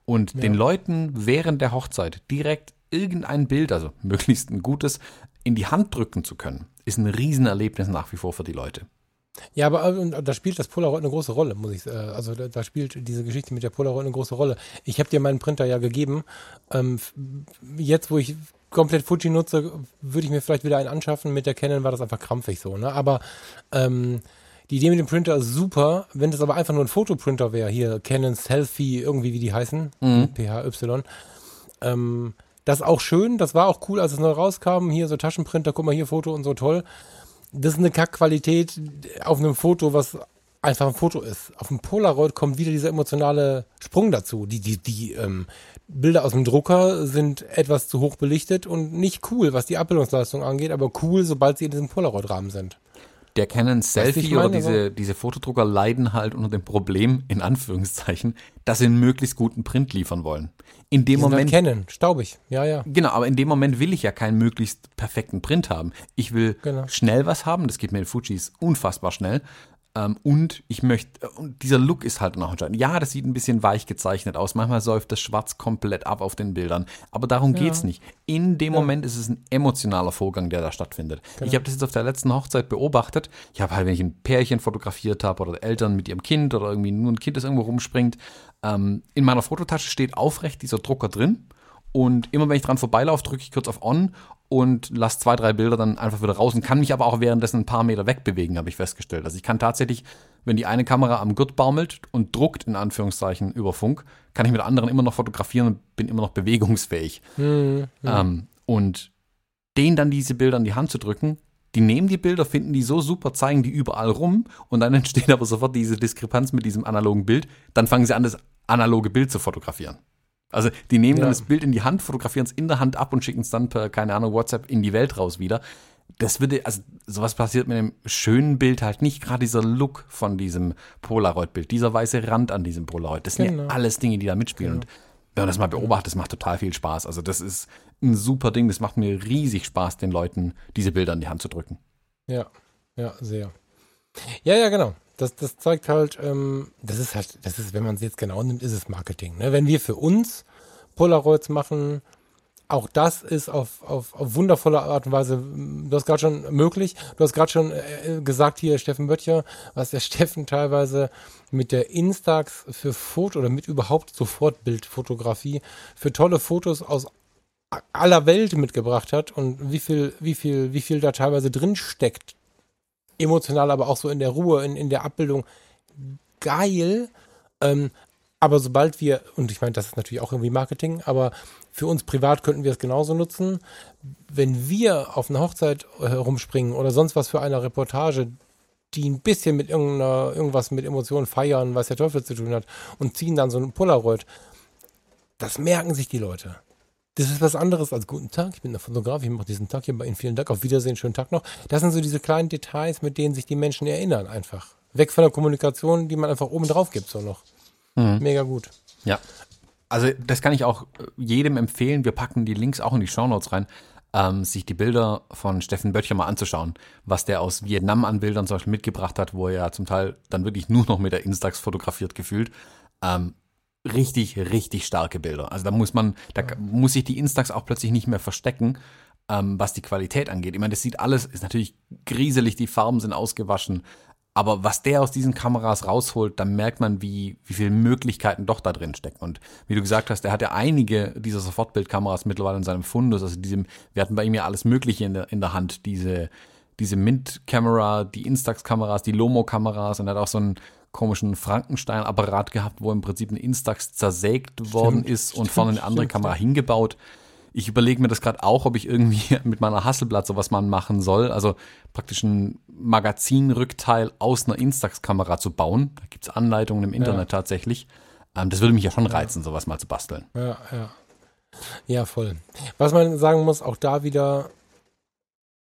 Und ja. den Leuten während der Hochzeit direkt irgendein Bild, also möglichst ein gutes, in die Hand drücken zu können, ist ein Riesenerlebnis nach wie vor für die Leute. Ja, aber äh, da spielt das Polaroid eine große Rolle, muss ich sagen. Äh, also da, da, spielt diese Geschichte mit der Polaroid eine große Rolle. Ich habe dir meinen Printer ja gegeben. Ähm, jetzt, wo ich komplett Fuji nutze, würde ich mir vielleicht wieder einen anschaffen. Mit der Canon war das einfach krampfig so, ne? Aber ähm, die Idee mit dem Printer ist super. Wenn das aber einfach nur ein Fotoprinter wäre, hier Canon Selfie, irgendwie wie die heißen, mhm. PHY, ähm, das ist auch schön, das war auch cool, als es neu rauskam. Hier so Taschenprinter, guck mal hier Foto und so toll. Das ist eine Kackqualität auf einem Foto, was einfach ein Foto ist. Auf dem Polaroid kommt wieder dieser emotionale Sprung dazu. Die, die, die ähm, Bilder aus dem Drucker sind etwas zu hoch belichtet und nicht cool, was die Abbildungsleistung angeht, aber cool, sobald sie in diesem Polaroid-Rahmen sind der Canon Selfie oder diese, diese Fotodrucker leiden halt unter dem Problem, in Anführungszeichen, dass sie einen möglichst guten Print liefern wollen. In dem halt Moment. Canon, staubig, ja, ja. Genau, aber in dem Moment will ich ja keinen möglichst perfekten Print haben. Ich will genau. schnell was haben, das geht mir in Fujis unfassbar schnell. Ähm, und ich möchte, und dieser Look ist halt noch entscheidend. Ja, das sieht ein bisschen weich gezeichnet aus. Manchmal säuft das Schwarz komplett ab auf den Bildern. Aber darum ja. geht's nicht. In dem ja. Moment ist es ein emotionaler Vorgang, der da stattfindet. Genau. Ich habe das jetzt auf der letzten Hochzeit beobachtet. Ich habe halt, wenn ich ein Pärchen fotografiert habe oder Eltern mit ihrem Kind oder irgendwie nur ein Kind, das irgendwo rumspringt, ähm, in meiner Fototasche steht aufrecht dieser Drucker drin. Und immer wenn ich dran vorbeilaufe, drücke ich kurz auf On und lasse zwei, drei Bilder dann einfach wieder raus und kann mich aber auch währenddessen ein paar Meter wegbewegen, habe ich festgestellt. Also ich kann tatsächlich, wenn die eine Kamera am Gurt baumelt und druckt, in Anführungszeichen, über Funk, kann ich mit der anderen immer noch fotografieren und bin immer noch bewegungsfähig. Mhm, ähm, und denen dann diese Bilder in die Hand zu drücken, die nehmen die Bilder, finden die so super, zeigen die überall rum und dann entsteht aber sofort diese Diskrepanz mit diesem analogen Bild. Dann fangen sie an, das analoge Bild zu fotografieren. Also die nehmen ja. dann das Bild in die Hand, fotografieren es in der Hand ab und schicken es dann per, keine Ahnung, WhatsApp in die Welt raus wieder. Das würde, also sowas passiert mit einem schönen Bild halt nicht. Gerade dieser Look von diesem Polaroid-Bild, dieser weiße Rand an diesem Polaroid, das sind genau. ja alles Dinge, die da mitspielen. Genau. Und wenn man das mal beobachtet, das macht total viel Spaß. Also das ist ein super Ding. Das macht mir riesig Spaß, den Leuten diese Bilder in die Hand zu drücken. Ja, ja, sehr. Ja, ja, genau das, das zeigt halt, ähm, das ist halt, das ist, wenn man es jetzt genau nimmt, ist es Marketing. Ne? Wenn wir für uns Polaroids machen, auch das ist auf, auf, auf wundervolle Art und Weise, du hast gerade schon möglich, du hast gerade schon äh, gesagt hier, Steffen Böttcher, was der Steffen teilweise mit der Instax für Foto oder mit überhaupt Sofortbildfotografie für tolle Fotos aus aller Welt mitgebracht hat und wie viel, wie viel, wie viel da teilweise drin steckt emotional, aber auch so in der Ruhe, in, in der Abbildung geil. Ähm, aber sobald wir, und ich meine, das ist natürlich auch irgendwie Marketing, aber für uns privat könnten wir es genauso nutzen. Wenn wir auf eine Hochzeit herumspringen oder sonst was für eine Reportage, die ein bisschen mit irgendeiner, irgendwas mit Emotionen feiern, was der Teufel zu tun hat, und ziehen dann so ein Polaroid, das merken sich die Leute. Das ist was anderes als guten Tag. Ich bin der Fotograf, ich mache diesen Tag hier bei Ihnen. Vielen Dank. Auf Wiedersehen, schönen Tag noch. Das sind so diese kleinen Details, mit denen sich die Menschen erinnern einfach. Weg von der Kommunikation, die man einfach oben drauf gibt, so noch. Mhm. Mega gut. Ja. Also das kann ich auch jedem empfehlen. Wir packen die Links auch in die Shownotes rein, ähm, sich die Bilder von Steffen Böttcher mal anzuschauen, was der aus Vietnam an Bildern zum Beispiel mitgebracht hat, wo er ja zum Teil dann wirklich nur noch mit der Instax fotografiert gefühlt. Ähm, richtig, richtig starke Bilder. Also da muss man, da muss sich die Instax auch plötzlich nicht mehr verstecken, ähm, was die Qualität angeht. Ich meine, das sieht alles, ist natürlich grieselig, die Farben sind ausgewaschen. Aber was der aus diesen Kameras rausholt, dann merkt man, wie, wie viele Möglichkeiten doch da drin stecken. Und wie du gesagt hast, der hat ja einige dieser Sofortbildkameras mittlerweile in seinem Fundus. Also diesem, wir hatten bei ihm ja alles Mögliche in der, in der Hand. Diese, diese Mint-Kamera, die Instax-Kameras, die Lomo-Kameras und er hat auch so ein komischen Frankenstein-Apparat gehabt, wo im Prinzip ein Instax zersägt stimmt, worden ist und stimmt, vorne eine andere stimmt, Kamera hingebaut. Ich überlege mir das gerade auch, ob ich irgendwie mit meiner Hasselblatt sowas mal machen soll. Also praktisch ein Magazinrückteil aus einer Instax-Kamera zu bauen. Da gibt es Anleitungen im Internet ja. tatsächlich. Ähm, das würde mich ja schon reizen, ja. sowas mal zu basteln. Ja, ja. Ja, voll. Was man sagen muss, auch da wieder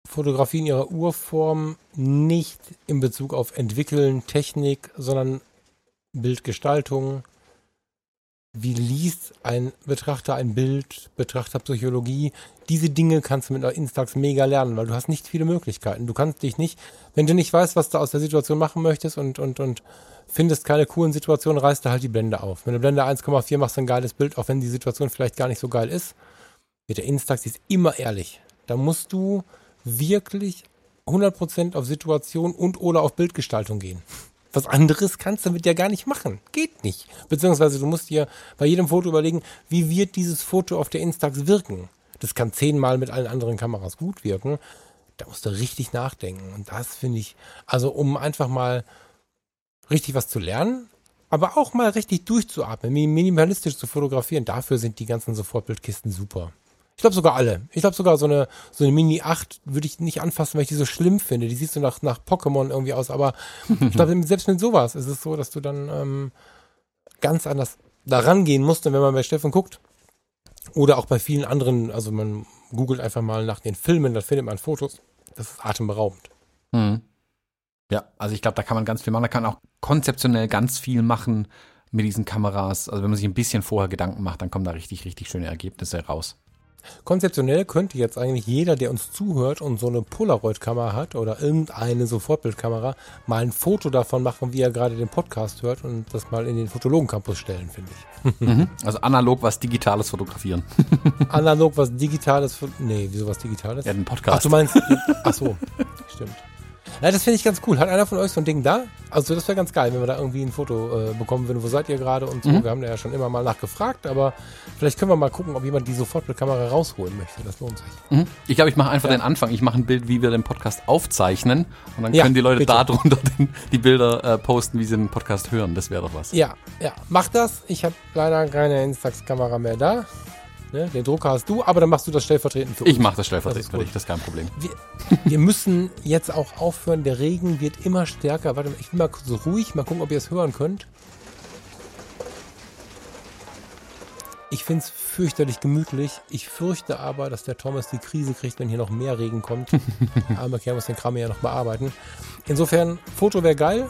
Fotografie in ihrer Urform nicht in Bezug auf Entwickeln, Technik, sondern Bildgestaltung. Wie liest ein Betrachter ein Bild, Betrachterpsychologie? Diese Dinge kannst du mit einer Instax mega lernen, weil du hast nicht viele Möglichkeiten. Du kannst dich nicht, wenn du nicht weißt, was du aus der Situation machen möchtest und, und, und findest keine coolen Situationen, reißt du halt die Blende auf. Wenn du Blende 1,4 machst, ein geiles Bild, auch wenn die Situation vielleicht gar nicht so geil ist. Mit der Instax ist immer ehrlich. Da musst du wirklich 100% auf Situation und oder auf Bildgestaltung gehen. Was anderes kannst du damit ja gar nicht machen. Geht nicht. Beziehungsweise du musst dir bei jedem Foto überlegen, wie wird dieses Foto auf der Instax wirken. das kann zehnmal mit allen anderen Kameras gut wirken. Da musst du richtig nachdenken. Und das finde ich, also um einfach mal richtig was zu lernen, aber auch mal richtig durchzuatmen, minimalistisch zu fotografieren, dafür sind die ganzen Sofortbildkisten super. Ich glaube sogar alle. Ich glaube sogar so eine, so eine Mini 8 würde ich nicht anfassen, weil ich die so schlimm finde. Die siehst du nach, nach Pokémon irgendwie aus. Aber ich glaube, selbst mit sowas ist es so, dass du dann ähm, ganz anders da rangehen musst. Und wenn man bei Steffen guckt, oder auch bei vielen anderen, also man googelt einfach mal nach den Filmen, dann findet man Fotos. Das ist atemberaubend. Mhm. Ja, also ich glaube, da kann man ganz viel machen. Da kann man auch konzeptionell ganz viel machen mit diesen Kameras. Also wenn man sich ein bisschen vorher Gedanken macht, dann kommen da richtig, richtig schöne Ergebnisse raus. Konzeptionell könnte jetzt eigentlich jeder, der uns zuhört und so eine Polaroid-Kamera hat oder irgendeine Sofortbildkamera, mal ein Foto davon machen, wie er gerade den Podcast hört und das mal in den Fotologen-Campus stellen, finde ich. Mhm. Also analog was Digitales fotografieren. analog was Digitales, nee, wieso was Digitales? Ja, den Podcast. Ach, du meinst, ach so, stimmt. Ja, das finde ich ganz cool. Hat einer von euch so ein Ding da? Also das wäre ganz geil, wenn wir da irgendwie ein Foto äh, bekommen würden. Wo seid ihr gerade und so? Mhm. Wir haben da ja schon immer mal nachgefragt, aber vielleicht können wir mal gucken, ob jemand die Sofortbildkamera rausholen möchte. Das lohnt sich. Mhm. Ich glaube, ich mache einfach ja. den Anfang. Ich mache ein Bild, wie wir den Podcast aufzeichnen und dann ja, können die Leute bitte. darunter den, die Bilder äh, posten, wie sie den Podcast hören. Das wäre doch was. Ja, ja. Mach das. Ich habe leider keine Instax-Kamera mehr da. Ne? Den Drucker hast du, aber dann machst du das stellvertretend für uns. Ich mache das stellvertretend für dich, das ist kein Problem. Wir, wir, müssen jetzt auch aufhören. Der Regen wird immer stärker. Warte mal, ich bin mal so ruhig. Mal gucken, ob ihr es hören könnt. Ich finde es fürchterlich gemütlich. Ich fürchte aber, dass der Thomas die Krise kriegt, wenn hier noch mehr Regen kommt. aber Kerl muss den Kram ja noch bearbeiten. Insofern, Foto wäre geil.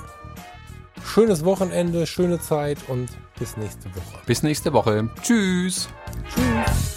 Schönes Wochenende, schöne Zeit und bis nächste Woche. Bis nächste Woche. Tschüss. Tschüss.